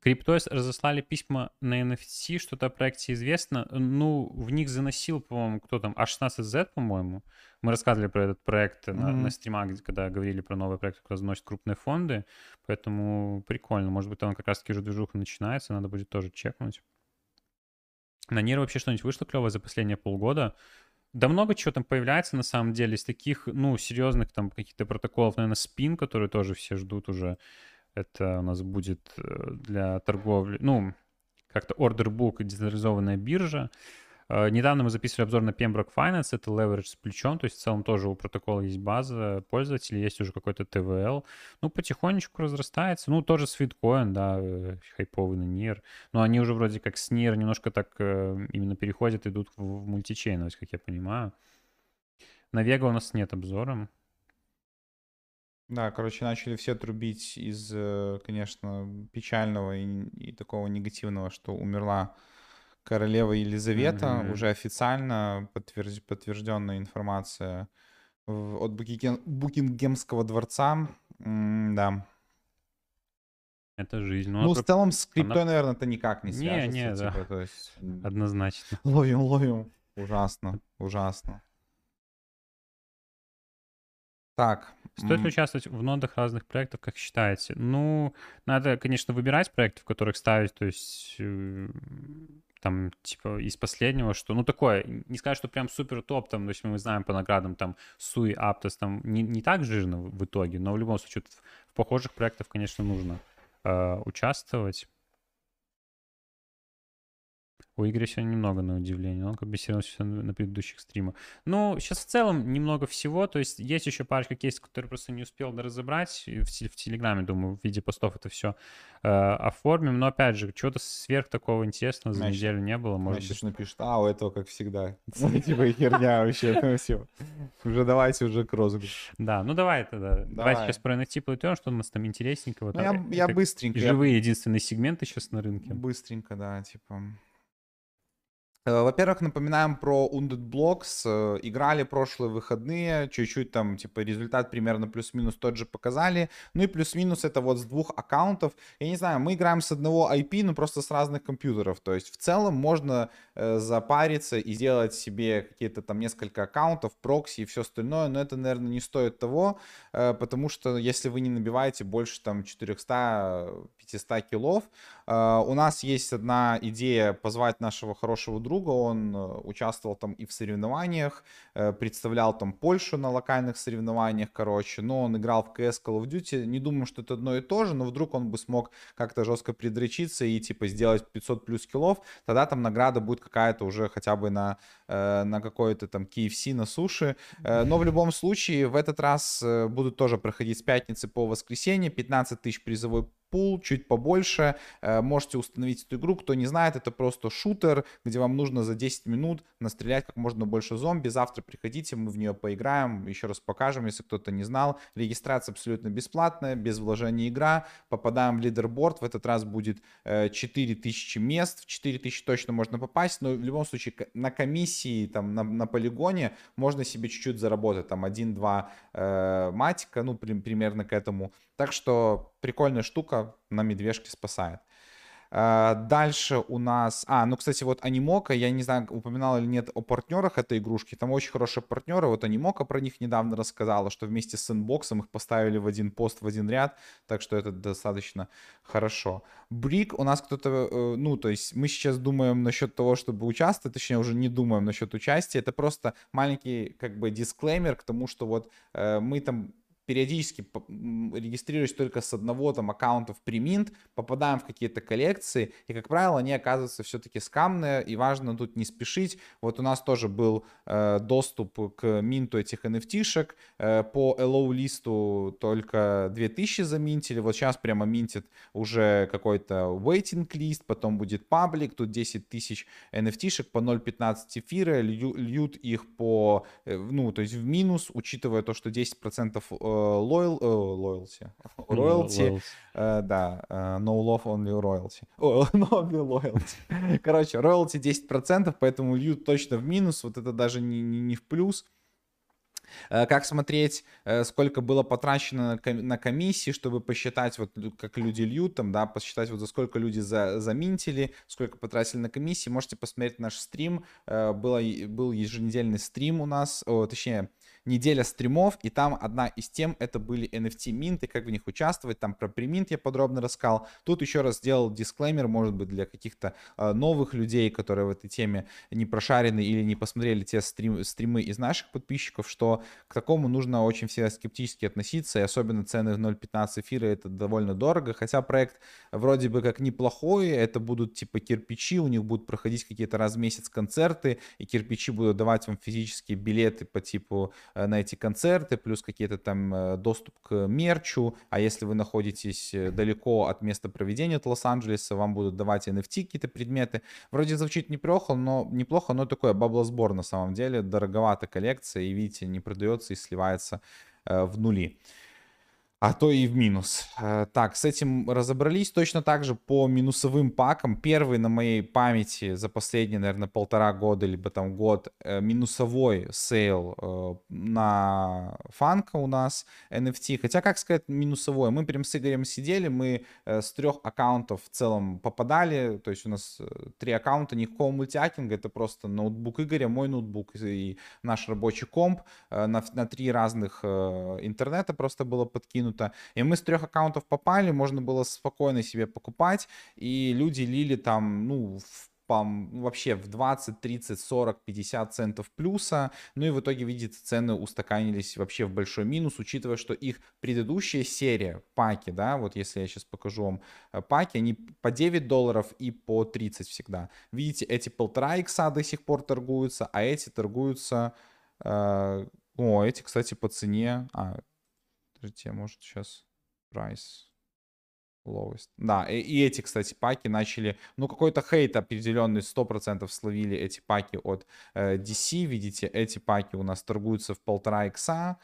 Криптоис разослали письма на NFT, что-то о проекте известно. Ну, в них заносил, по-моему, кто там, А16Z, по-моему. Мы рассказывали про этот проект mm-hmm. на, на стримах, когда говорили про новый проект, который заносит крупные фонды. Поэтому прикольно. Может быть, там как раз-таки уже движуха начинается, надо будет тоже чекнуть. На Нир вообще что-нибудь вышло клевое за последние полгода? Да много чего там появляется на самом деле. Из таких, ну, серьезных там каких-то протоколов, наверное, спин, которые тоже все ждут уже. Это у нас будет э, для торговли, ну, как-то order book, децентрализованная биржа. Э, недавно мы записывали обзор на Pembroke Finance, это leverage с плечом, то есть в целом тоже у протокола есть база пользователей, есть уже какой-то TVL. Ну, потихонечку разрастается. Ну, тоже Sweetcoin, да, э, хайповый на NIR. Но они уже вроде как с NIR немножко так именно переходят, идут в мультичейновость, как я понимаю. На Vega у нас нет обзора. Да, короче, начали все трубить из, э, конечно, печального и, и такого негативного, что умерла королева Елизавета. Mm-hmm. Уже официально подтверж... подтвержденная информация от Букиген... Букингемского дворца. М- да. Это жизнь. Ну, ну в целом с криптой, она... наверное, это никак не свяжется. Не, не, типа, да. То есть... Однозначно. Ловим, ловим. Ужасно, ужасно. Так. Стоит ли участвовать в нодах разных проектов, как считаете? Ну, надо, конечно, выбирать проекты, в которых ставить, то есть э, там, типа, из последнего, что, ну, такое, не сказать, что прям супер топ, там, то есть мы знаем по наградам, там, Суи, Аптос, там, не, не так жирно в итоге, но в любом случае в, в похожих проектах, конечно, нужно э, участвовать. У Игоря сегодня немного, на удивление. Он как бы все на предыдущих стримах. Ну, сейчас в целом немного всего. То есть есть еще парочка кейсов, которые просто не успел разобрать. В, в Телеграме, думаю, в виде постов это все э, оформим. Но, опять же, чего-то сверх такого интересного за Значит, неделю не было. Может Значит, быть... напишет, а, у этого как всегда. *laughs* *laughs* Типа херня вообще. все. Уже давайте уже к розыгрышу. Да, ну давай тогда. Давайте сейчас про NFT платежом, что у нас там интересненького. Ну, я быстренько. Живые единственные сегменты сейчас на рынке. Быстренько, да, типа... Э, во-первых, напоминаем про Undead Blocks. Э, играли прошлые выходные, чуть-чуть там, типа, результат примерно плюс-минус тот же показали. Ну и плюс-минус это вот с двух аккаунтов. Я не знаю, мы играем с одного IP, но просто с разных компьютеров. То есть в целом можно э, запариться и сделать себе какие-то там несколько аккаунтов, прокси и все остальное. Но это, наверное, не стоит того, э, потому что если вы не набиваете больше там 400 500 килов. Э, у нас есть одна идея позвать нашего хорошего друга. Он э, участвовал там и в соревнованиях, э, представлял там Польшу на локальных соревнованиях, короче. Но он играл в CS Call of Duty. Не думаю, что это одно и то же, но вдруг он бы смог как-то жестко предречиться и типа сделать 500 плюс килов. Тогда там награда будет какая-то уже хотя бы на, на какой-то там KFC, на суше. Но в любом случае в этот раз будут тоже проходить с пятницы по воскресенье. 15 тысяч призовой пул чуть побольше. Э, можете установить эту игру. Кто не знает, это просто шутер, где вам нужно за 10 минут настрелять как можно больше зомби. Завтра приходите, мы в нее поиграем, еще раз покажем, если кто-то не знал. Регистрация абсолютно бесплатная, без вложения игра. Попадаем в лидерборд. В этот раз будет 4000 э, мест. В 4000 точно можно попасть, но в любом случае на комиссии, там, на, на полигоне можно себе чуть-чуть заработать. Там 1-2 э, матика, ну, при, примерно к этому. Так что прикольная штука, на медвежке спасает. А, дальше у нас... А, ну, кстати, вот Анимока, я не знаю, упоминал или нет о партнерах этой игрушки. Там очень хорошие партнеры. Вот Анимока про них недавно рассказала, что вместе с инбоксом их поставили в один пост, в один ряд. Так что это достаточно хорошо. Брик у нас кто-то... Э, ну, то есть мы сейчас думаем насчет того, чтобы участвовать. Точнее, уже не думаем насчет участия. Это просто маленький, как бы, дисклеймер к тому, что вот э, мы там периодически регистрируясь только с одного там аккаунта в преминт, попадаем в какие-то коллекции, и, как правило, они оказываются все-таки скамные, и важно тут не спешить. Вот у нас тоже был э, доступ к минту этих NFT-шек, э, по LO листу только 2000 заминтили, вот сейчас прямо минтит уже какой-то waiting лист, потом будет паблик, тут 10 тысяч NFT-шек по 0.15 эфира, льют их по, э, ну, то есть в минус, учитывая то, что 10% loyal, loyalty, royalty, да, no love, only royalty, *laughs* no only loyalty. Короче, royalty 10%, поэтому льют точно в минус, вот это даже не, не, не в плюс. Как смотреть, сколько было потрачено на комиссии, чтобы посчитать, вот как люди льют, там, да, посчитать, вот за сколько люди за, заминтили, сколько потратили на комиссии. Можете посмотреть наш стрим. Было, был еженедельный стрим у нас, о, точнее, неделя стримов, и там одна из тем это были NFT минты, как в них участвовать, там про преминт я подробно рассказал. Тут еще раз сделал дисклеймер, может быть, для каких-то э, новых людей, которые в этой теме не прошарены или не посмотрели те стрим, стримы из наших подписчиков, что к такому нужно очень всегда скептически относиться, и особенно цены в 0.15 эфира это довольно дорого, хотя проект вроде бы как неплохой, это будут типа кирпичи, у них будут проходить какие-то раз в месяц концерты, и кирпичи будут давать вам физические билеты по типу на эти концерты, плюс какие-то там э, доступ к мерчу, а если вы находитесь э, далеко от места проведения от Лос-Анджелеса, вам будут давать NFT какие-то предметы. Вроде звучит неплохо, но неплохо, но такое баблосбор на самом деле, дороговата коллекция, и видите, не продается и сливается в нули а то и в минус. Э, так, с этим разобрались. Точно так же по минусовым пакам. Первый на моей памяти за последние, наверное, полтора года, либо там год, э, минусовой sale э, на Funko у нас NFT. Хотя, как сказать, минусовой. Мы прям с Игорем сидели, мы с трех аккаунтов в целом попадали. То есть у нас три аккаунта, никакого мультиаккинга. Это просто ноутбук Игоря, мой ноутбук и наш рабочий комп. На, на три разных интернета просто было подкинуто закинуто. И мы с трех аккаунтов попали, можно было спокойно себе покупать, и люди лили там, ну, в вообще в 20, 30, 40, 50 центов плюса. Ну и в итоге, видите, цены устаканились вообще в большой минус, учитывая, что их предыдущая серия паки, да, вот если я сейчас покажу вам э, паки, они по 9 долларов и по 30 всегда. Видите, эти полтора икса до сих пор торгуются, а эти торгуются... Э, о, эти, кстати, по цене... А, Подождите, может сейчас price lowest. Да, и, и эти, кстати, паки начали, ну, какой-то хейт определенный 100% словили эти паки от э, DC, видите, эти паки у нас торгуются в полтора икса,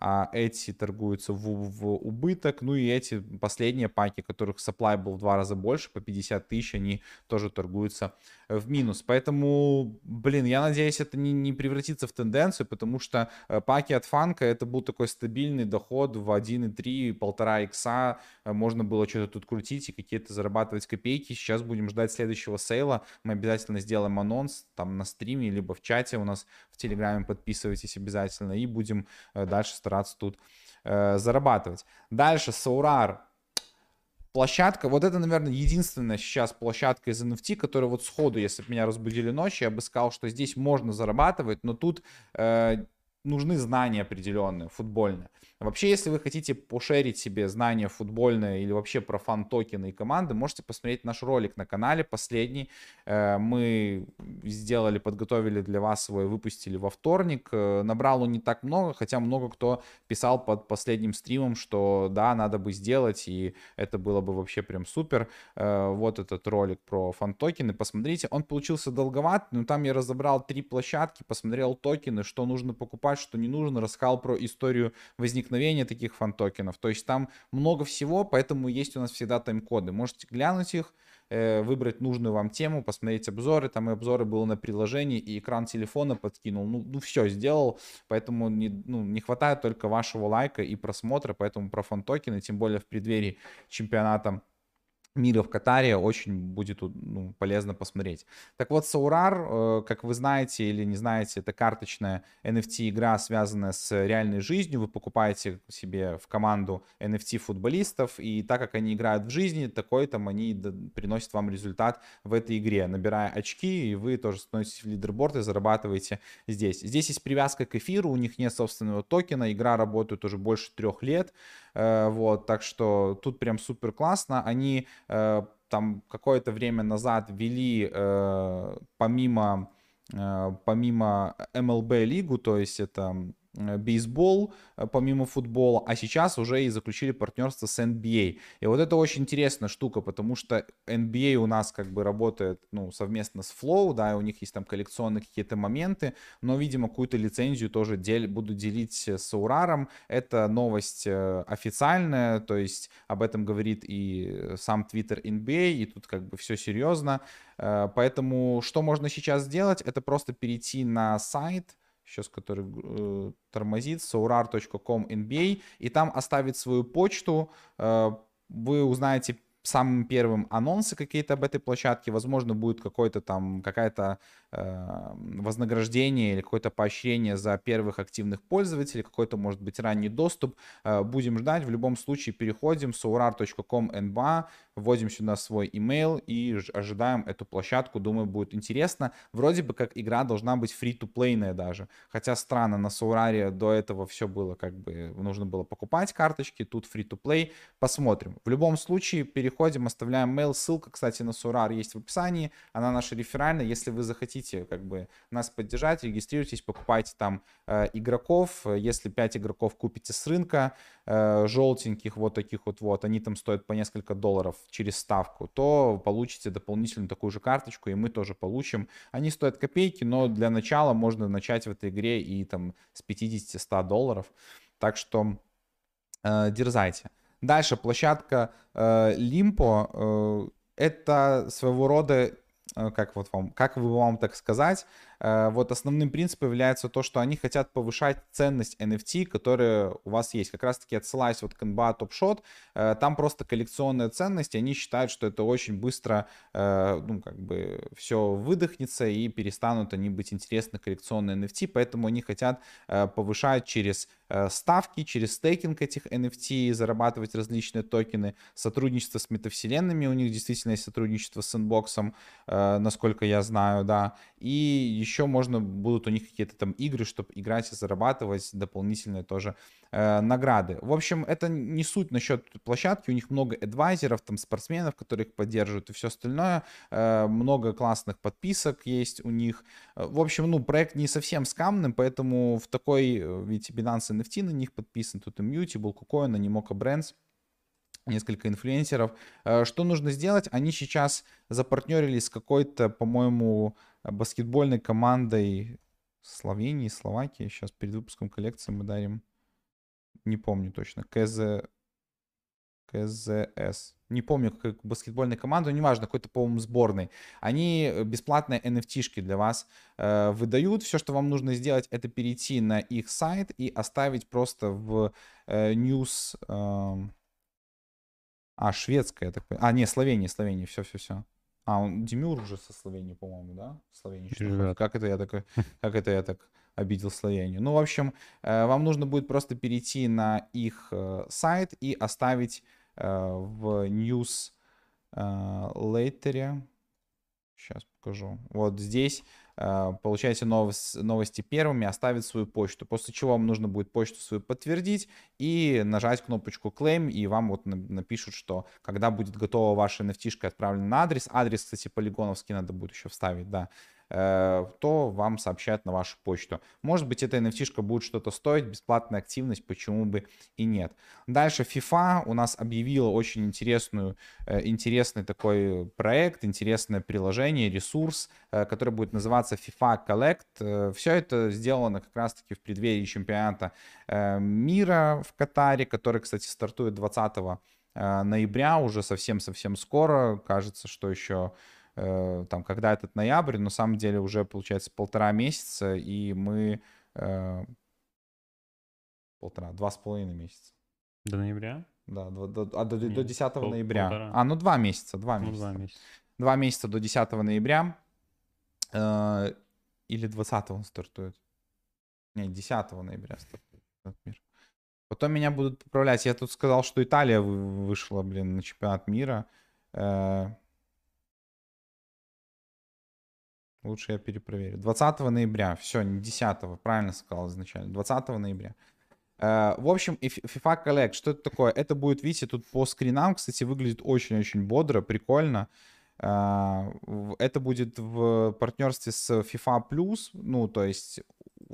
а эти торгуются в, в убыток. Ну и эти последние паки, которых supply был в два раза больше, по 50 тысяч, они тоже торгуются в минус. Поэтому, блин, я надеюсь, это не, не превратится в тенденцию, потому что э, паки от фанка это был такой стабильный доход в 1,3, 1,5 икса. Можно было что-то тут крутить и какие-то зарабатывать копейки. Сейчас будем ждать следующего сейла. Мы обязательно сделаем анонс там на стриме, либо в чате у нас в Телеграме. Подписывайтесь обязательно. И будем э, дальше стараться тут э, зарабатывать. Дальше, Саурар площадка, вот это, наверное, единственная сейчас площадка из NFT, которая вот сходу, если бы меня разбудили ночью, я бы сказал, что здесь можно зарабатывать, но тут э, нужны знания определенные, футбольные. Вообще, если вы хотите пошерить себе знания футбольные или вообще про фан-токены и команды, можете посмотреть наш ролик на канале, последний. Э, мы сделали, подготовили для вас свой, выпустили во вторник. Э, набрал он не так много, хотя много кто писал под последним стримом, что да, надо бы сделать, и это было бы вообще прям супер. Э, вот этот ролик про фан-токены, посмотрите. Он получился долговат, но там я разобрал три площадки, посмотрел токены, что нужно покупать, что не нужно, рассказал про историю возникновения возникновения таких фан-токенов. То есть там много всего, поэтому есть у нас всегда тайм-коды. Можете глянуть их, э, выбрать нужную вам тему, посмотреть обзоры. Там и обзоры было на приложении, и экран телефона подкинул. Ну, ну все сделал, поэтому не, ну, не хватает только вашего лайка и просмотра, поэтому про фан-токены, тем более в преддверии чемпионата мира в Катаре очень будет ну, полезно посмотреть. Так вот, Саурар, э, как вы знаете или не знаете, это карточная NFT-игра, связанная с реальной жизнью. Вы покупаете себе в команду NFT-футболистов, и так как они играют в жизни, такой там они приносят вам результат в этой игре, набирая очки, и вы тоже становитесь в лидерборд и зарабатываете здесь. Здесь есть привязка к эфиру, у них нет собственного токена, игра работает уже больше трех лет, вот, так что тут прям супер классно. Они э, там какое-то время назад ввели э, помимо помимо MLB лигу, то есть это Э, бейсбол, э, помимо футбола, а сейчас уже и заключили партнерство с NBA. И вот это очень интересная штука, потому что NBA у нас как бы работает ну, совместно с Flow, да, и у них есть там коллекционные какие-то моменты, но, видимо, какую-то лицензию тоже дел, буду делить с Ураром. Это новость э, официальная, то есть об этом говорит и сам Twitter NBA, и тут как бы все серьезно. Поэтому что можно сейчас сделать? Это просто перейти на сайт, сейчас который э, тормозит, saurar.com NBA, и там оставить свою почту, э, вы узнаете самым первым анонсы какие-то об этой площадке, возможно, будет какой-то там, какая-то вознаграждение или какое-то поощрение за первых активных пользователей, какой-то, может быть, ранний доступ. Э, будем ждать. В любом случае переходим с saurar.com nba, вводим сюда свой email и ожидаем эту площадку. Думаю, будет интересно. Вроде бы как игра должна быть free-to-play даже. Хотя странно, на Саураре до этого все было как бы, нужно было покупать карточки, тут free-to-play. Посмотрим. В любом случае переходим, оставляем mail. Ссылка, кстати, на Саурар есть в описании. Она наша реферальная. Если вы захотите как бы нас поддержать, регистрируйтесь, покупайте там э, игроков. Если 5 игроков купите с рынка, э, желтеньких вот таких вот вот, они там стоят по несколько долларов через ставку, то получите дополнительную такую же карточку, и мы тоже получим. Они стоят копейки, но для начала можно начать в этой игре и там с 50-100 долларов. Так что э, дерзайте. Дальше площадка э, Limpo. Э, это своего рода как вот вам, как вы вам так сказать, э, вот основным принципом является то, что они хотят повышать ценность NFT, которые у вас есть. Как раз таки отсылаясь вот к NBA Top Shot, э, там просто коллекционная ценность, они считают, что это очень быстро, ну, как бы все выдохнется и перестанут они быть интересны коллекционные NFT, поэтому они хотят повышать через ставки, через стейкинг этих NFT, зарабатывать различные токены, сотрудничество с метавселенными, у них действительно есть сотрудничество с Э, насколько я знаю, да. И еще можно будут у них какие-то там игры, чтобы играть и зарабатывать дополнительные тоже э, награды. В общем, это не суть насчет площадки, у них много адвайзеров, там спортсменов, которые их поддерживают и все остальное. Э, много классных подписок есть у них. Э, в общем, ну, проект не совсем скамным, поэтому в такой, э, видите, Binance NFT на них подписан, тут Immutable, KuCoin, Animoca Brands несколько инфлюенсеров. Э, что нужно сделать? Они сейчас запартнерились с какой-то, по-моему, баскетбольной командой Словении, Словакии. Сейчас перед выпуском коллекции мы дарим Не помню точно. КЗ... КЗС. Не помню, как баскетбольная команда, неважно, какой-то, по-моему, сборной. Они э, бесплатные NFT-шки для вас э, выдают. Все, что вам нужно сделать, это перейти на их сайт и оставить просто в э, news... Э, а, шведская, я так понимаю. А, не, Словения, Словения, все-все-все. А, он Демюр уже со Словении, по-моему, да? Словения. Как это я так, *laughs* как это я так обидел Словению? Ну, в общем, э, вам нужно будет просто перейти на их э, сайт и оставить э, в news later. Сейчас покажу. Вот здесь получаете новость, новости первыми, оставить свою почту, после чего вам нужно будет почту свою подтвердить и нажать кнопочку claim, и вам вот напишут, что когда будет готова ваша nft отправлена на адрес, адрес, кстати, полигоновский надо будет еще вставить, да, то вам сообщают на вашу почту. Может быть, эта NFT будет что-то стоить, бесплатная активность, почему бы и нет. Дальше FIFA у нас объявила очень интересную, э, интересный такой проект, интересное приложение, ресурс, э, который будет называться FIFA Collect. Все это сделано как раз-таки в преддверии чемпионата мира в Катаре, который, кстати, стартует 20 ноября, уже совсем-совсем скоро. Кажется, что еще Э, там, когда этот ноябрь, но на самом деле уже, получается, полтора месяца, и мы... Э, полтора, два с половиной месяца. До ноября? Да, до, до, а, до, Нет, до 10 пол, ноября. Полтора. А, ну два месяца, два ну, месяца. Два месяца. Два месяца до 10 ноября. Э, или 20 он стартует. Не, 10 ноября стартует этот мир. Потом меня будут поправлять. Я тут сказал, что Италия вышла, блин, на чемпионат мира. Э, Лучше я перепроверю. 20 ноября. Все, не 10, правильно сказал изначально. 20 ноября. Uh, в общем, FIFA Collect, что это такое? Это будет, видите, тут по скринам, кстати, выглядит очень-очень бодро, прикольно. Uh, это будет в партнерстве с FIFA Plus, ну, то есть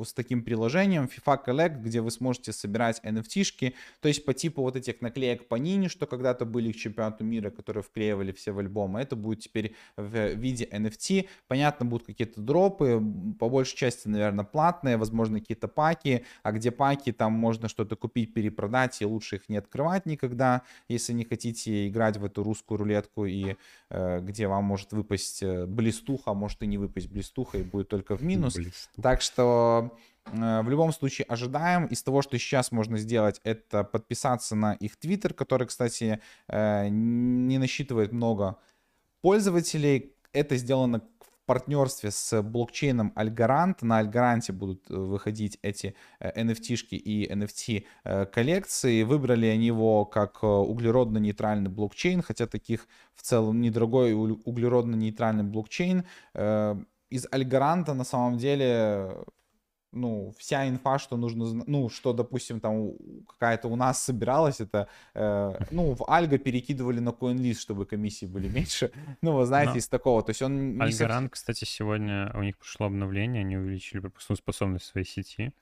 с таким приложением FIFA Collect, где вы сможете собирать NFT-шки, то есть по типу вот этих наклеек по Нини, что когда-то были к чемпионату мира, которые вклеивали все в альбомы, это будет теперь в виде NFT. Понятно, будут какие-то дропы, по большей части, наверное, платные, возможно, какие-то паки, а где паки, там можно что-то купить, перепродать, и лучше их не открывать никогда, если не хотите играть в эту русскую рулетку, и э, где вам может выпасть э, блистуха, а может и не выпасть блистуха, и будет только в минус. Блистуха. Так что в любом случае ожидаем. Из того, что сейчас можно сделать, это подписаться на их твиттер, который, кстати, э, не насчитывает много пользователей. Это сделано в партнерстве с блокчейном Algorand. На Algorand будут э, выходить эти NFT-шки и NFT-коллекции. Выбрали они его как углеродно-нейтральный блокчейн, хотя таких в целом недорогой углеродно-нейтральный блокчейн. Из Algorand на самом деле ну, вся инфа, что нужно, ну, что, допустим, там какая-то у нас собиралась, это, э, ну, в Альго перекидывали на CoinList, чтобы комиссии были *laughs* меньше. Ну, вы знаете, Но из такого. То есть он... Альгоран, кстати, сегодня у них пришло обновление, они увеличили пропускную способность своей сети.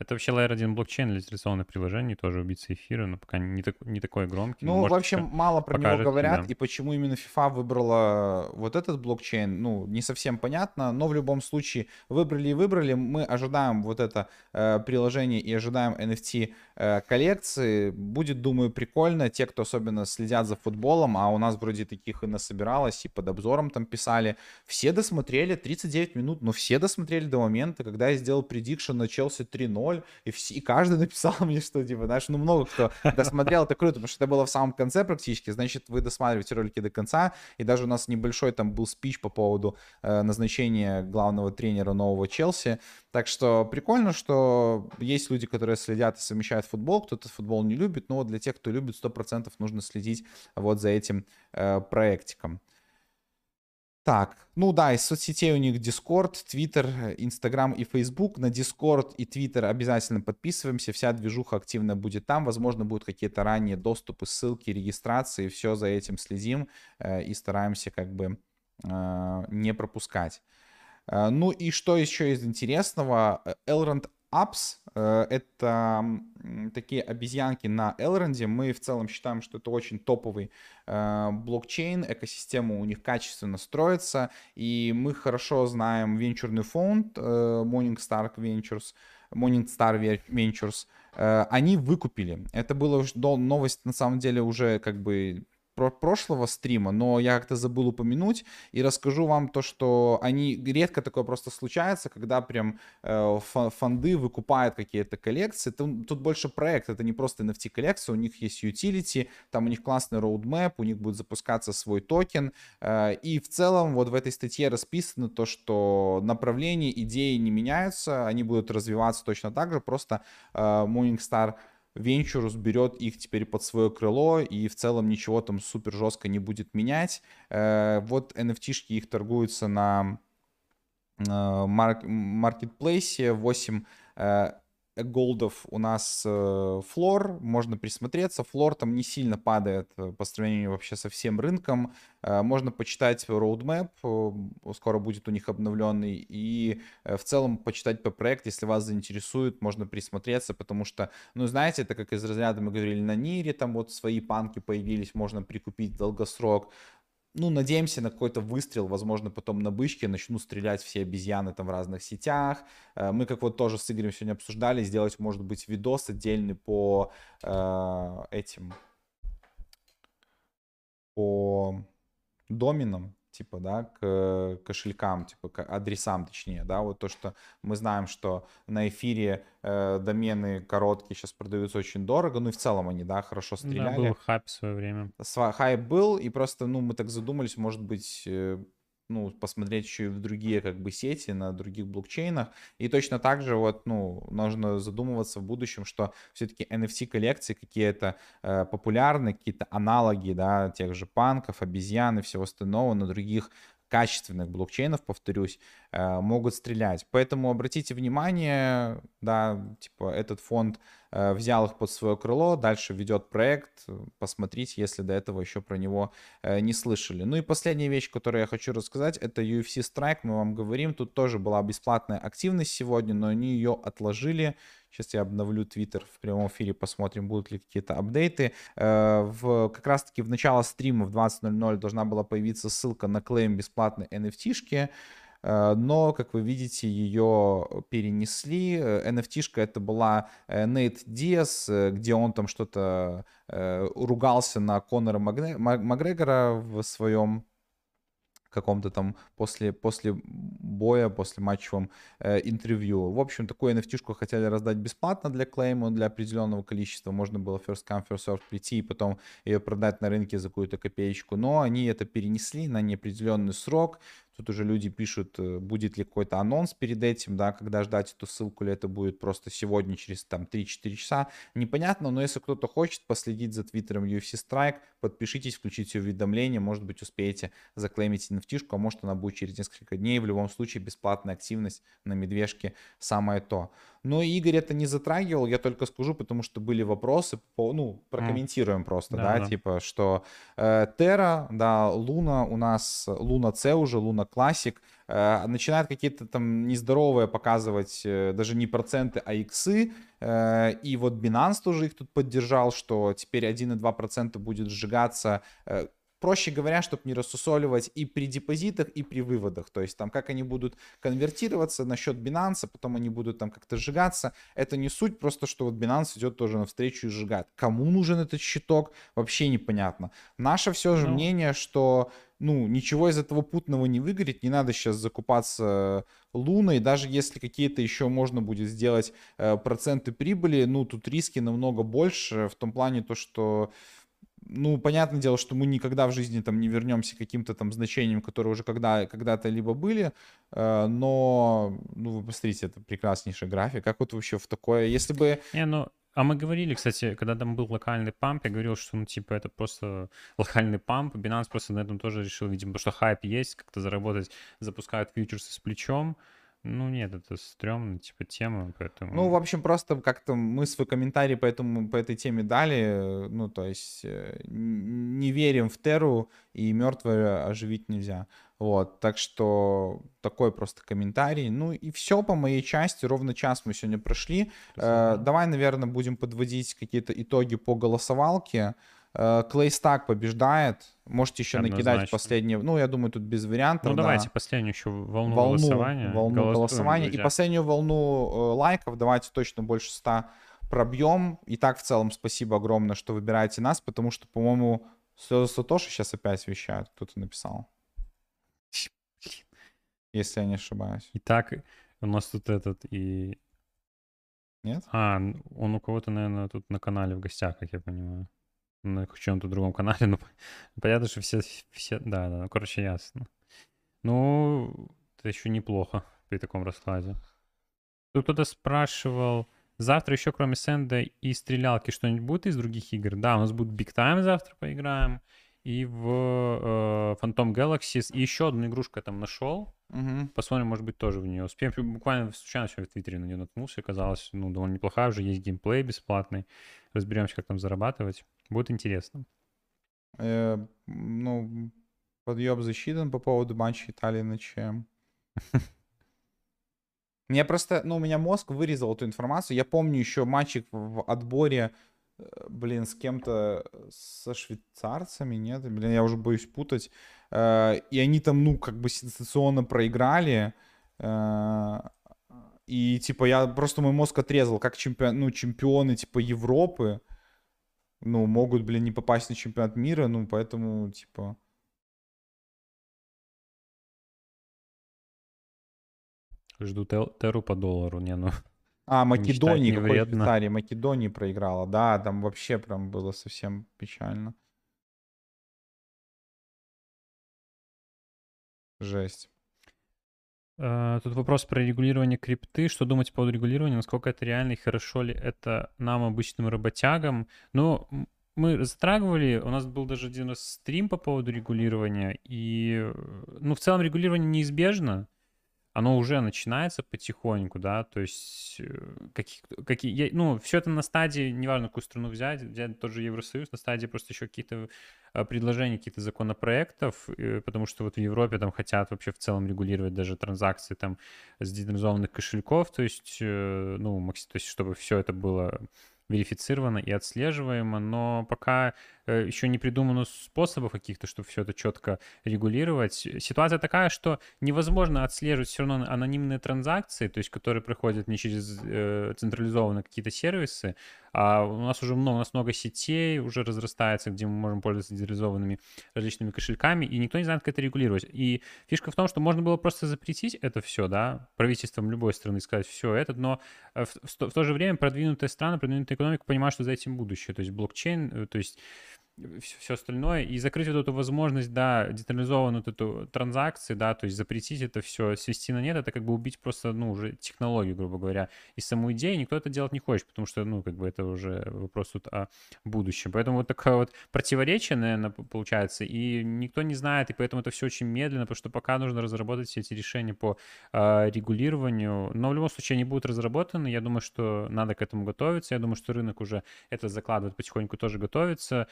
Это вообще Layer 1 блокчейн для традиционных приложений, тоже убийца эфира, но пока не, так, не такой громкий. Ну, в общем, *laughs* мало про покажет, него говорят, да. и почему именно FIFA выбрала вот этот блокчейн, ну, не совсем понятно, но в любом случае выбрали и выбрали. Мы ожидаем вот это э, приложение и ожидаем NFT э, коллекции. Будет, думаю, прикольно. Те, кто особенно следят за футболом, а у нас вроде таких и насобиралось, и под обзором там писали, все досмотрели 39 минут, но все досмотрели до момента, когда я сделал предикшн на Челси 3-0, 0, и, все, и каждый *laughs* написал мне, что, типа, знаешь, ну, много кто досмотрел, это круто, потому что это было в самом конце практически, значит, вы досматриваете ролики до конца, и даже у нас небольшой там был спич по поводу э, назначения главного тренера нового Челси, так что прикольно, что есть люди, которые следят и совмещают футбол, кто-то футбол не любит, но для тех, кто любит, 100% нужно следить вот за этим э, проектиком. Так, ну да, из соцсетей у них Discord, Twitter, Instagram и Facebook. На Discord и Twitter обязательно подписываемся. Вся движуха активно будет там. Возможно, будут какие-то ранние доступы, ссылки, регистрации. Все за этим следим э, и стараемся как бы э, не пропускать. Э, ну и что еще из интересного? Elrond Apps э, — это такие обезьянки на Elrond. Мы в целом считаем, что это очень топовый э, блокчейн, экосистема у них качественно строится, и мы хорошо знаем венчурный фонд э, Morningstar Ventures, Morningstar Ventures, они выкупили. Это была новость, на самом деле, уже как бы прошлого стрима, но я как-то забыл упомянуть и расскажу вам то, что они редко такое просто случается, когда прям э, фонды выкупают какие-то коллекции. Тут, тут больше проект, это не просто NFT коллекция, у них есть utility, там у них классный roadmap, у них будет запускаться свой токен, э, и в целом вот в этой статье расписано то, что направления, идеи не меняются, они будут развиваться точно так же, просто э, Morningstar Венчурус берет их теперь под свое крыло и в целом ничего там супер жестко не будет менять. Э, вот NFT-шки их торгуются на маркетплейсе 8 голдов у нас э, флор, можно присмотреться. Флор там не сильно падает э, по сравнению вообще со всем рынком. Э, можно почитать roadmap, скоро будет у них обновленный. И в целом почитать по проект, если вас заинтересует, можно присмотреться, потому что, ну, знаете, это как из разряда мы говорили на Нире, там вот свои панки появились, можно прикупить долгосрок ну, надеемся на какой-то выстрел, возможно, потом на бычке начнут стрелять все обезьяны там в разных сетях. Э, мы как вот тоже с Игорем сегодня обсуждали, сделать, может быть, видос отдельный по э, этим, по доменам, типа, да, к кошелькам, типа, к адресам, точнее, да, вот то, что мы знаем, что на эфире э, домены короткие сейчас продаются очень дорого, ну и в целом они, да, хорошо стреляли. Да, был хайп в свое время. Хайп был, и просто, ну, мы так задумались, может быть, э, ну, посмотреть еще и в другие как бы сети, на других блокчейнах. И точно так же вот, ну, нужно задумываться в будущем, что все-таки NFT-коллекции какие-то э, популярны, какие-то аналоги, да, тех же панков, обезьян и всего остального на других качественных блокчейнов, повторюсь, э, могут стрелять. Поэтому обратите внимание, да, типа этот фонд взял их под свое крыло, дальше ведет проект, посмотрите, если до этого еще про него э, не слышали. Ну и последняя вещь, которую я хочу рассказать, это UFC Strike, мы вам говорим, тут тоже была бесплатная активность сегодня, но они ее отложили, Сейчас я обновлю Twitter в прямом эфире, посмотрим, будут ли какие-то апдейты. Э, в, как раз-таки в начало стрима в 20.00 должна была появиться ссылка на клейм бесплатной NFT-шки э, но, как вы видите, ее перенесли. NFT-шка это была Нейт Диас, где он там что-то э, ругался на Конора Макгрегора в своем каком-то там после, после боя, после матчевом э, интервью. В общем, такую nft хотели раздать бесплатно для клейма, для определенного количества. Можно было first come, first serve прийти и потом ее продать на рынке за какую-то копеечку. Но они это перенесли на неопределенный срок. Тут уже люди пишут, э, будет ли какой-то анонс перед этим, да, когда ждать эту ссылку, или это будет просто сегодня через там 3-4 часа. Непонятно, но если кто-то хочет последить за твиттером UFC Strike, подпишитесь, включите уведомления, может быть успеете заклеймить nft а может она будет через несколько дней. В любом случае бесплатная активность на медвежке самое то. Но Игорь это не затрагивал, я только скажу, потому что были вопросы, по, ну, прокомментируем mm. просто, да, да, да, типа, что э, Terra, да, Луна у нас, Луна C уже, Луна Classic, начинает какие-то там нездоровые показывать э, даже не проценты, а иксы, э, и вот Binance тоже их тут поддержал, что теперь 1,2% будет сжигаться э, проще говоря, чтобы не рассусоливать и при депозитах, и при выводах. То есть там как они будут конвертироваться на счет Binance, потом они будут там как-то сжигаться. Это не суть, просто что вот Binance идет тоже навстречу и сжигает. Кому нужен этот щиток, вообще непонятно. Наше все же ну... мнение, что ну, ничего из этого путного не выгорит, не надо сейчас закупаться луной, даже если какие-то еще можно будет сделать э, проценты прибыли, ну, тут риски намного больше, в том плане то, что ну, понятное дело, что мы никогда в жизни там не вернемся к каким-то там значениям, которые уже когда, когда-то либо были, э, но, ну, вы посмотрите, это прекраснейший график. Как вот вообще в такое, если бы... Не, ну, а мы говорили, кстати, когда там был локальный памп, я говорил, что, ну, типа, это просто *laughs* локальный памп. Binance просто на этом тоже решил, видимо, что хайп есть, как-то заработать, запускают фьючерсы с плечом. Ну нет, это стрёмно, типа, тема, поэтому... Ну, в общем, просто как-то мы свой комментарий по, этому, по этой теме дали, ну, то есть э, не верим в Теру, и мертвое оживить нельзя. Вот, так что такой просто комментарий. Ну и все по моей части, ровно час мы сегодня прошли. Э, давай, наверное, будем подводить какие-то итоги по голосовалке. Клейстак побеждает. Можете еще Однозначно. накидать последние. Ну, я думаю, тут без вариантов. Ну, да. давайте последнюю еще волну, волну голосования. Волну голосования. И последнюю волну э, лайков. Давайте точно больше 100 пробьем. И так в целом спасибо огромное, что выбираете нас, потому что, по-моему, слезы Сатоши сейчас опять вещают, кто-то написал. Если я не ошибаюсь. Итак, у нас тут этот и... Нет? А, он у кого-то, наверное, тут на канале в гостях, как я понимаю. На чем-то другом канале, *laughs* но понятно, что все, все... Да, да, ну, короче, ясно. Ну, это еще неплохо при таком раскладе. Тут кто-то спрашивал, завтра еще кроме Сэнда и стрелялки что-нибудь будет из других игр? Да, у нас будет Big Time завтра поиграем. И в э, Phantom Galaxies. И еще одну игрушку я там нашел. Угу. Посмотрим, может быть, тоже в нее успеем. Буквально случайно сегодня в Твиттере на нее наткнулся. Оказалось, ну, довольно неплохая. Уже есть геймплей бесплатный. Разберемся, как там зарабатывать. Будет интересно. Э, ну, подъеб засчитан по поводу матча Италии на чем. *laughs* Мне просто, ну, у меня мозг вырезал эту информацию. Я помню еще матчик в отборе, э, блин, с кем-то, со швейцарцами, нет? Блин, я уже боюсь путать. Э, и они там, ну, как бы сенсационно проиграли. Э, и, типа, я просто мой мозг отрезал, как чемпион, ну, чемпионы, типа, Европы, ну, могут, блин, не попасть на чемпионат мира, ну, поэтому, типа... Жду Теру по доллару, не, ну... А, Македонии, какой. Швейцарии? Македонии проиграла. Да, там вообще прям было совсем печально. Жесть. Э, Тут вопрос про регулирование крипты. Что думать по поводу регулирования? Насколько это реально и хорошо ли это нам, обычным работягам? Ну, мы затрагивали, у нас был даже один раз стрим по поводу регулирования, и, э, ну, в целом регулирование неизбежно, оно уже начинается потихоньку, да, то есть э, какие, какие я- ну, все это на стадии, неважно, какую страну взять, взять тот же Евросоюз, на стадии просто еще какие-то э, предложений, каких-то законопроектов, э, потому что вот в Европе там хотят вообще в целом регулировать даже транзакции там с децентрализованных кошельков, то есть, э, ну, то есть чтобы все это было верифицировано и отслеживаемо, но пока э, еще не придумано способов каких-то, чтобы все это четко регулировать. Ситуация такая, что невозможно отслеживать все равно анонимные транзакции, то есть которые проходят не через э, централизованные какие-то сервисы, а у нас уже много, у нас много сетей уже разрастается, где мы можем пользоваться децентрализованными различными кошельками, и никто не знает, как это регулировать. И фишка в том, что можно было просто запретить это все, да, правительством любой страны сказать все это, но э, в, в в то же время продвинутые страны, продвинутая экономика понимают, что за этим будущее. То есть блокчейн, э, то есть все остальное, и закрыть вот эту возможность, да, децентрализованную вот эту транзакции, да, то есть запретить это все, свести на нет, это как бы убить просто, ну, уже технологию, грубо говоря, и саму идею никто это делать не хочет, потому что, ну, как бы это уже вопрос тут о будущем. Поэтому вот такое вот противоречие, наверное, получается, и никто не знает, и поэтому это все очень медленно, потому что пока нужно разработать все эти решения по а, регулированию, но в любом случае они будут разработаны, я думаю, что надо к этому готовиться, я думаю, что рынок уже это закладывает потихоньку, тоже готовится,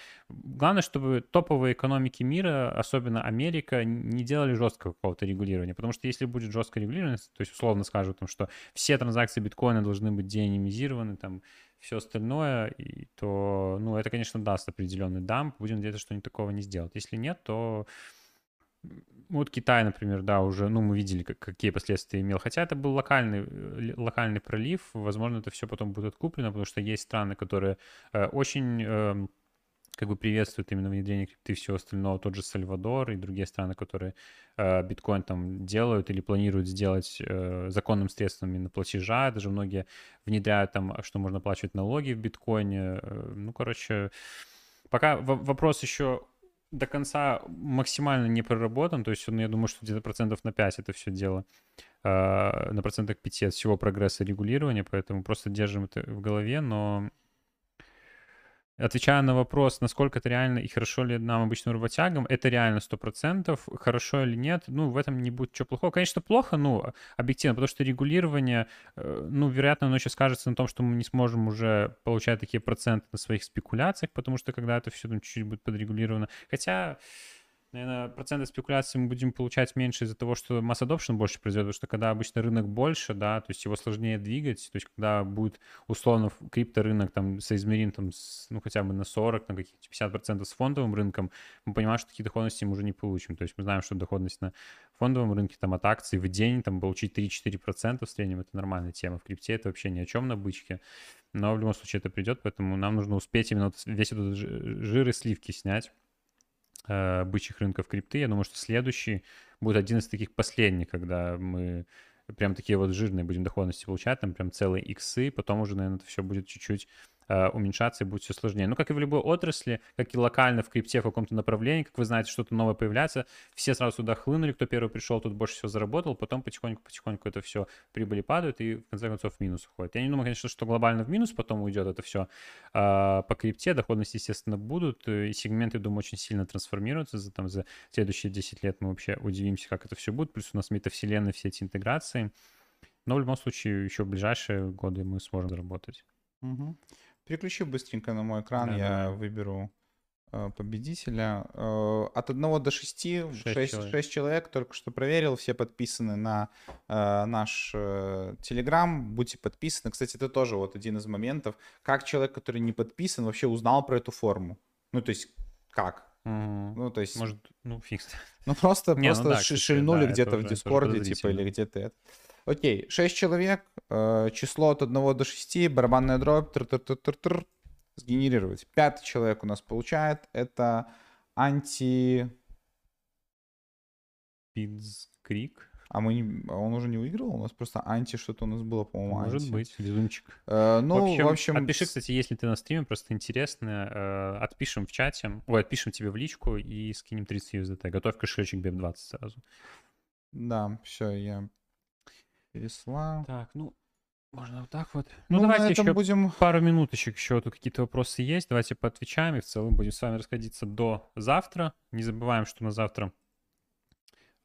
Главное, чтобы топовые экономики мира, особенно Америка, не делали жесткого какого-то регулирования. Потому что если будет жесткое регулирование, то есть условно скажут, что все транзакции биткоина должны быть деанонимизированы, там, все остальное, и то, ну, это, конечно, даст определенный дамп. Будем надеяться, что они такого не сделают. Если нет, то вот Китай, например, да, уже, ну, мы видели, как, какие последствия имел. Хотя это был локальный, э, локальный пролив. Возможно, это все потом будет откуплено, потому что есть страны, которые э, очень эм, как бы приветствуют именно внедрение крипты и всего остального. Тот же Сальвадор и другие страны, которые э, биткоин там делают или планируют сделать э, законным средством именно платежа. Даже многие внедряют там, что можно оплачивать налоги в биткоине. Э, ну, короче, пока во- вопрос еще до конца максимально не проработан, то есть, ну, я думаю, что где-то процентов на 5 это все дело, э, на процентах 5 от всего прогресса регулирования, поэтому просто держим это в голове, но Отвечая на вопрос, насколько это реально и хорошо ли нам, обычным работягам, это реально 100%. Хорошо или нет, ну, в этом не будет ничего плохого. Конечно, плохо, ну, объективно, потому что регулирование, э, ну, вероятно, оно еще скажется на том, что мы не сможем уже получать такие проценты на своих спекуляциях, потому что когда это все там чуть-чуть будет подрегулировано. Хотя, наверное, проценты спекуляций мы будем получать меньше из-за того, что масс adoption больше произойдет, потому что когда обычно рынок больше, да, то есть его сложнее двигать, то есть когда будет условно крипторынок там соизмерим там, с, ну, хотя бы на 40, на каких-то 50% с фондовым рынком, мы понимаем, что такие доходности мы уже не получим. То есть мы знаем, что доходность на фондовом рынке там от акций в день там получить 3-4% в среднем, это нормальная тема. В крипте это вообще ни о чем на бычке. Но в любом случае это придет, поэтому нам нужно успеть именно весь этот жир и сливки снять э, бычьих рынков крипты. Я думаю, что следующий будет один из таких последних, когда мы прям такие вот жирные будем доходности получать, там прям целые иксы, потом уже, наверное, это все будет чуть-чуть уменьшаться и будет все сложнее. Ну, как и в любой отрасли, как и локально в крипте в каком-то направлении, как вы знаете, что-то новое появляется, все сразу сюда хлынули, кто первый пришел, тут больше всего заработал, потом потихоньку-потихоньку это все прибыли падают и в конце концов в минус уходит. Я не думаю, конечно, что глобально в минус потом уйдет это все а, по крипте, доходности, естественно, будут, и сегменты, думаю, очень сильно трансформируются за, там, за следующие 10 лет мы вообще удивимся, как это все будет, плюс у нас метавселенная, все эти интеграции, но в любом случае еще в ближайшие годы мы сможем заработать. Угу. Переключи быстренько на мой экран, да, я да. выберу э, победителя. Э, от 1 до 6, 6, 6, человек. 6 человек, только что проверил, все подписаны на э, наш э, Telegram, будьте подписаны. Кстати, это тоже вот один из моментов, как человек, который не подписан, вообще узнал про эту форму. Ну, то есть, как? Угу. Ну, то есть... Может, ну, фикс. Ну, просто, не, просто ну, да, шильнули да, где-то в Дискорде, типа, или где-то это. Окей, 6 человек, э, число от 1 до 6, барабанная дробь, тр -тр -тр -тр -тр, сгенерировать. Пятый человек у нас получает, это анти... Пидскрик. А мы не, он уже не выиграл? У нас просто анти что-то у нас было, по-моему, Может анти. быть, безумчик. Э, ну, в общем, в общем... Отпиши, кстати, если ты на стриме, просто интересно. Э, отпишем в чате. Ой, отпишем тебе в личку и скинем 30 USDT. Готовь кошелечек BEP20 сразу. Да, все, я переслал. Так, ну, можно вот так вот. Ну, ну давайте еще будем... пару минуточек еще тут какие-то вопросы есть. Давайте поотвечаем и в целом будем с вами расходиться до завтра. Не забываем, что на завтра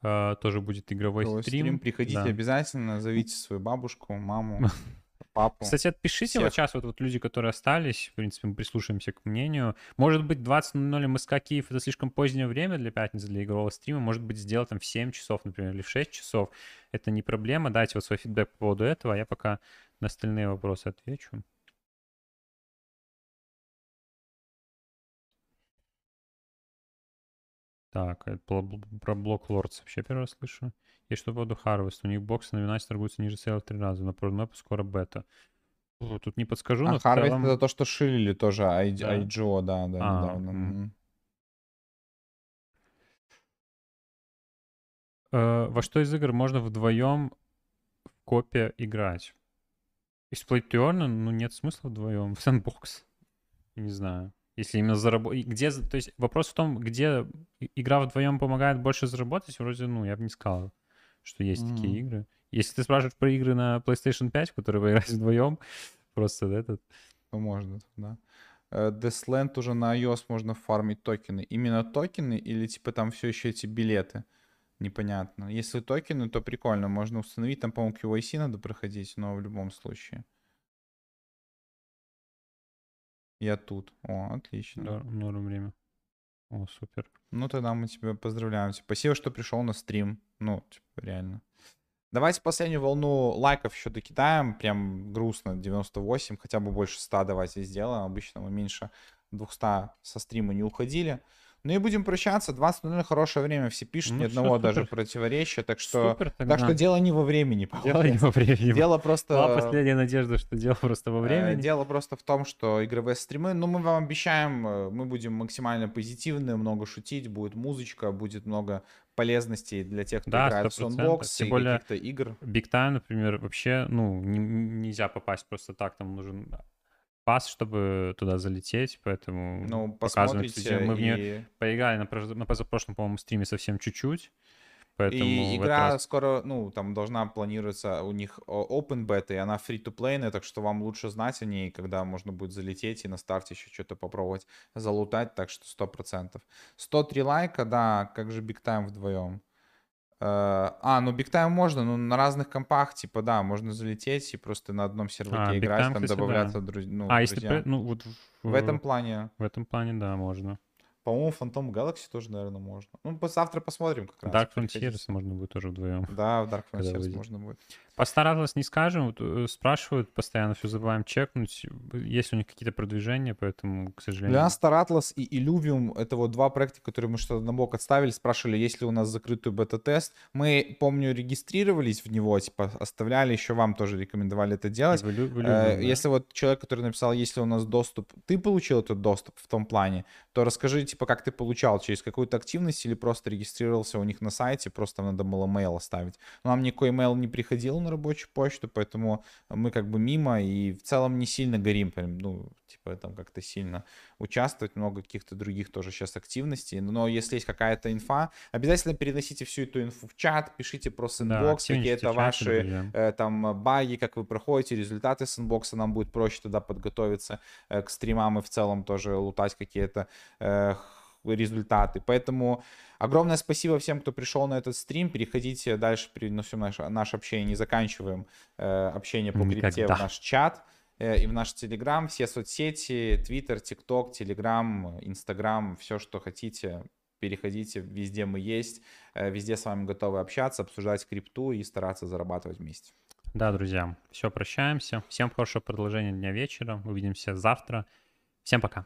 э, тоже будет игровой стрим. стрим. Приходите да. обязательно, зовите свою бабушку, маму. *laughs* папу. Кстати, отпишите всех. вот сейчас вот, вот люди, которые остались, в принципе, мы прислушаемся к мнению. Может быть, 20.00 МСК Киев — это слишком позднее время для пятницы, для игрового стрима. Может быть, сделать там в 7 часов, например, или в 6 часов. Это не проблема. Дайте вот свой фидбэк по поводу этого, а я пока на остальные вопросы отвечу. Так, про блок Lords вообще первый раз слышу. И что по поводу Harvest? У них боксы на Юнайте торгуются ниже сейла в три раза. На продан скоро бета. Тут не подскажу, но а Harvest целом... это то, что шилили тоже I... да. IGO, да, да, а, недавно. М- э, во что из игр можно вдвоем в копе играть? Из Playturn, ну нет смысла вдвоем. В Sandbox. Не знаю. Если именно заработать... Где... То есть вопрос в том, где игра вдвоем помогает больше заработать, вроде, ну, я бы не сказал что есть mm-hmm. такие игры. Если ты спрашиваешь про игры на PlayStation 5, в которые вы играете вдвоем, просто этот... Ну, можно, да. Uh, Deathland уже на iOS можно фармить токены. Именно токены или типа там все еще эти билеты? Непонятно. Если токены, то прикольно. Можно установить. Там, по-моему, QYC надо проходить, но в любом случае. Я тут. О, отлично. Да, норм время. О, супер. Ну, тогда мы тебя поздравляем. Спасибо, что пришел на стрим. Ну, типа, реально. Давайте последнюю волну лайков еще докидаем. Прям грустно. 98, хотя бы больше 100 давайте сделаем. Обычно мы меньше 200 со стрима не уходили. Ну и будем прощаться. 20.00 хорошее время. Все пишут, ну, ни одного супер. даже противоречия. Так что, супер, так что дело не во времени. Дело не во времени. Дело просто... Была последняя надежда, что дело просто во э, времени. Дело просто в том, что игровые стримы, ну мы вам обещаем, э, мы будем максимально позитивны, много шутить, будет музычка, будет много полезностей для тех, кто да, играет в Soundbox Тем более каких-то игр. Big Time, например, вообще, ну, не, нельзя попасть просто так, там нужен пас, чтобы туда залететь, поэтому ну, посмотрите. Мы и... в нее поиграли на, на позапрошлом, по-моему, стриме совсем чуть-чуть. Поэтому и игра раз... скоро, ну, там должна планироваться у них open beta, и она free-to-play, так что вам лучше знать о ней, когда можно будет залететь и на старте еще что-то попробовать залутать, так что 100%. 103 лайка, да, как же Big Time вдвоем. Э, а, ну Big Time можно, но на разных компах, типа, да, можно залететь и просто на одном сервере а, играть, Time, там кстати, добавляться да. друз... ну, а, если, ну, вот в, в этом плане. В этом плане, да, можно. По-моему, Phantom Galaxy тоже, наверное, можно. Ну, завтра посмотрим как раз. Dark. Frontiers можно будет тоже вдвоем. Да, в Dark Frontiers можно будет. Постаралась не скажем, вот, э, спрашивают постоянно, все забываем чекнуть, есть ли у них какие-то продвижения, поэтому, к сожалению... Для нас Atlas и Illuvium — это вот два проекта, которые мы что-то на бок отставили, спрашивали, есть ли у нас закрытый бета-тест. Мы, помню, регистрировались в него, типа, оставляли, еще вам тоже рекомендовали это делать. в Илю- в Э, да? Если вот человек, который написал, если у нас доступ, ты получил этот доступ в том плане, то расскажи, типа, как ты получал, через какую-то активность или просто регистрировался у них на сайте, просто надо было mail оставить. Нам никакой mail не приходил на рабочую почту, поэтому мы как бы мимо и в целом не сильно горим, прям, ну, типа, там как-то сильно участвовать, много каких-то других тоже сейчас активностей. Но если есть какая-то инфа, обязательно переносите всю эту инфу в чат, пишите про Да, сэндбокс, активничайте какие-то ваши э, там э, баги, как вы проходите, результаты сэндбокса, нам будет проще тогда подготовиться э, к стримам и в целом тоже лутать какие-то э, результаты. Поэтому огромное спасибо всем, кто пришел на этот стрим. Переходите дальше, переносим наше, наше общение, не заканчиваем э, общение по крипте в наш чат э, и в наш Телеграм, все соцсети, Твиттер, ТикТок, Телеграм, Инстаграм, все, что хотите, переходите, везде мы есть, э, везде с вами готовы общаться, обсуждать крипту и стараться зарабатывать вместе. Да, друзья, все, прощаемся. Всем хорошего продолжения дня вечера. Увидимся завтра. Всем пока.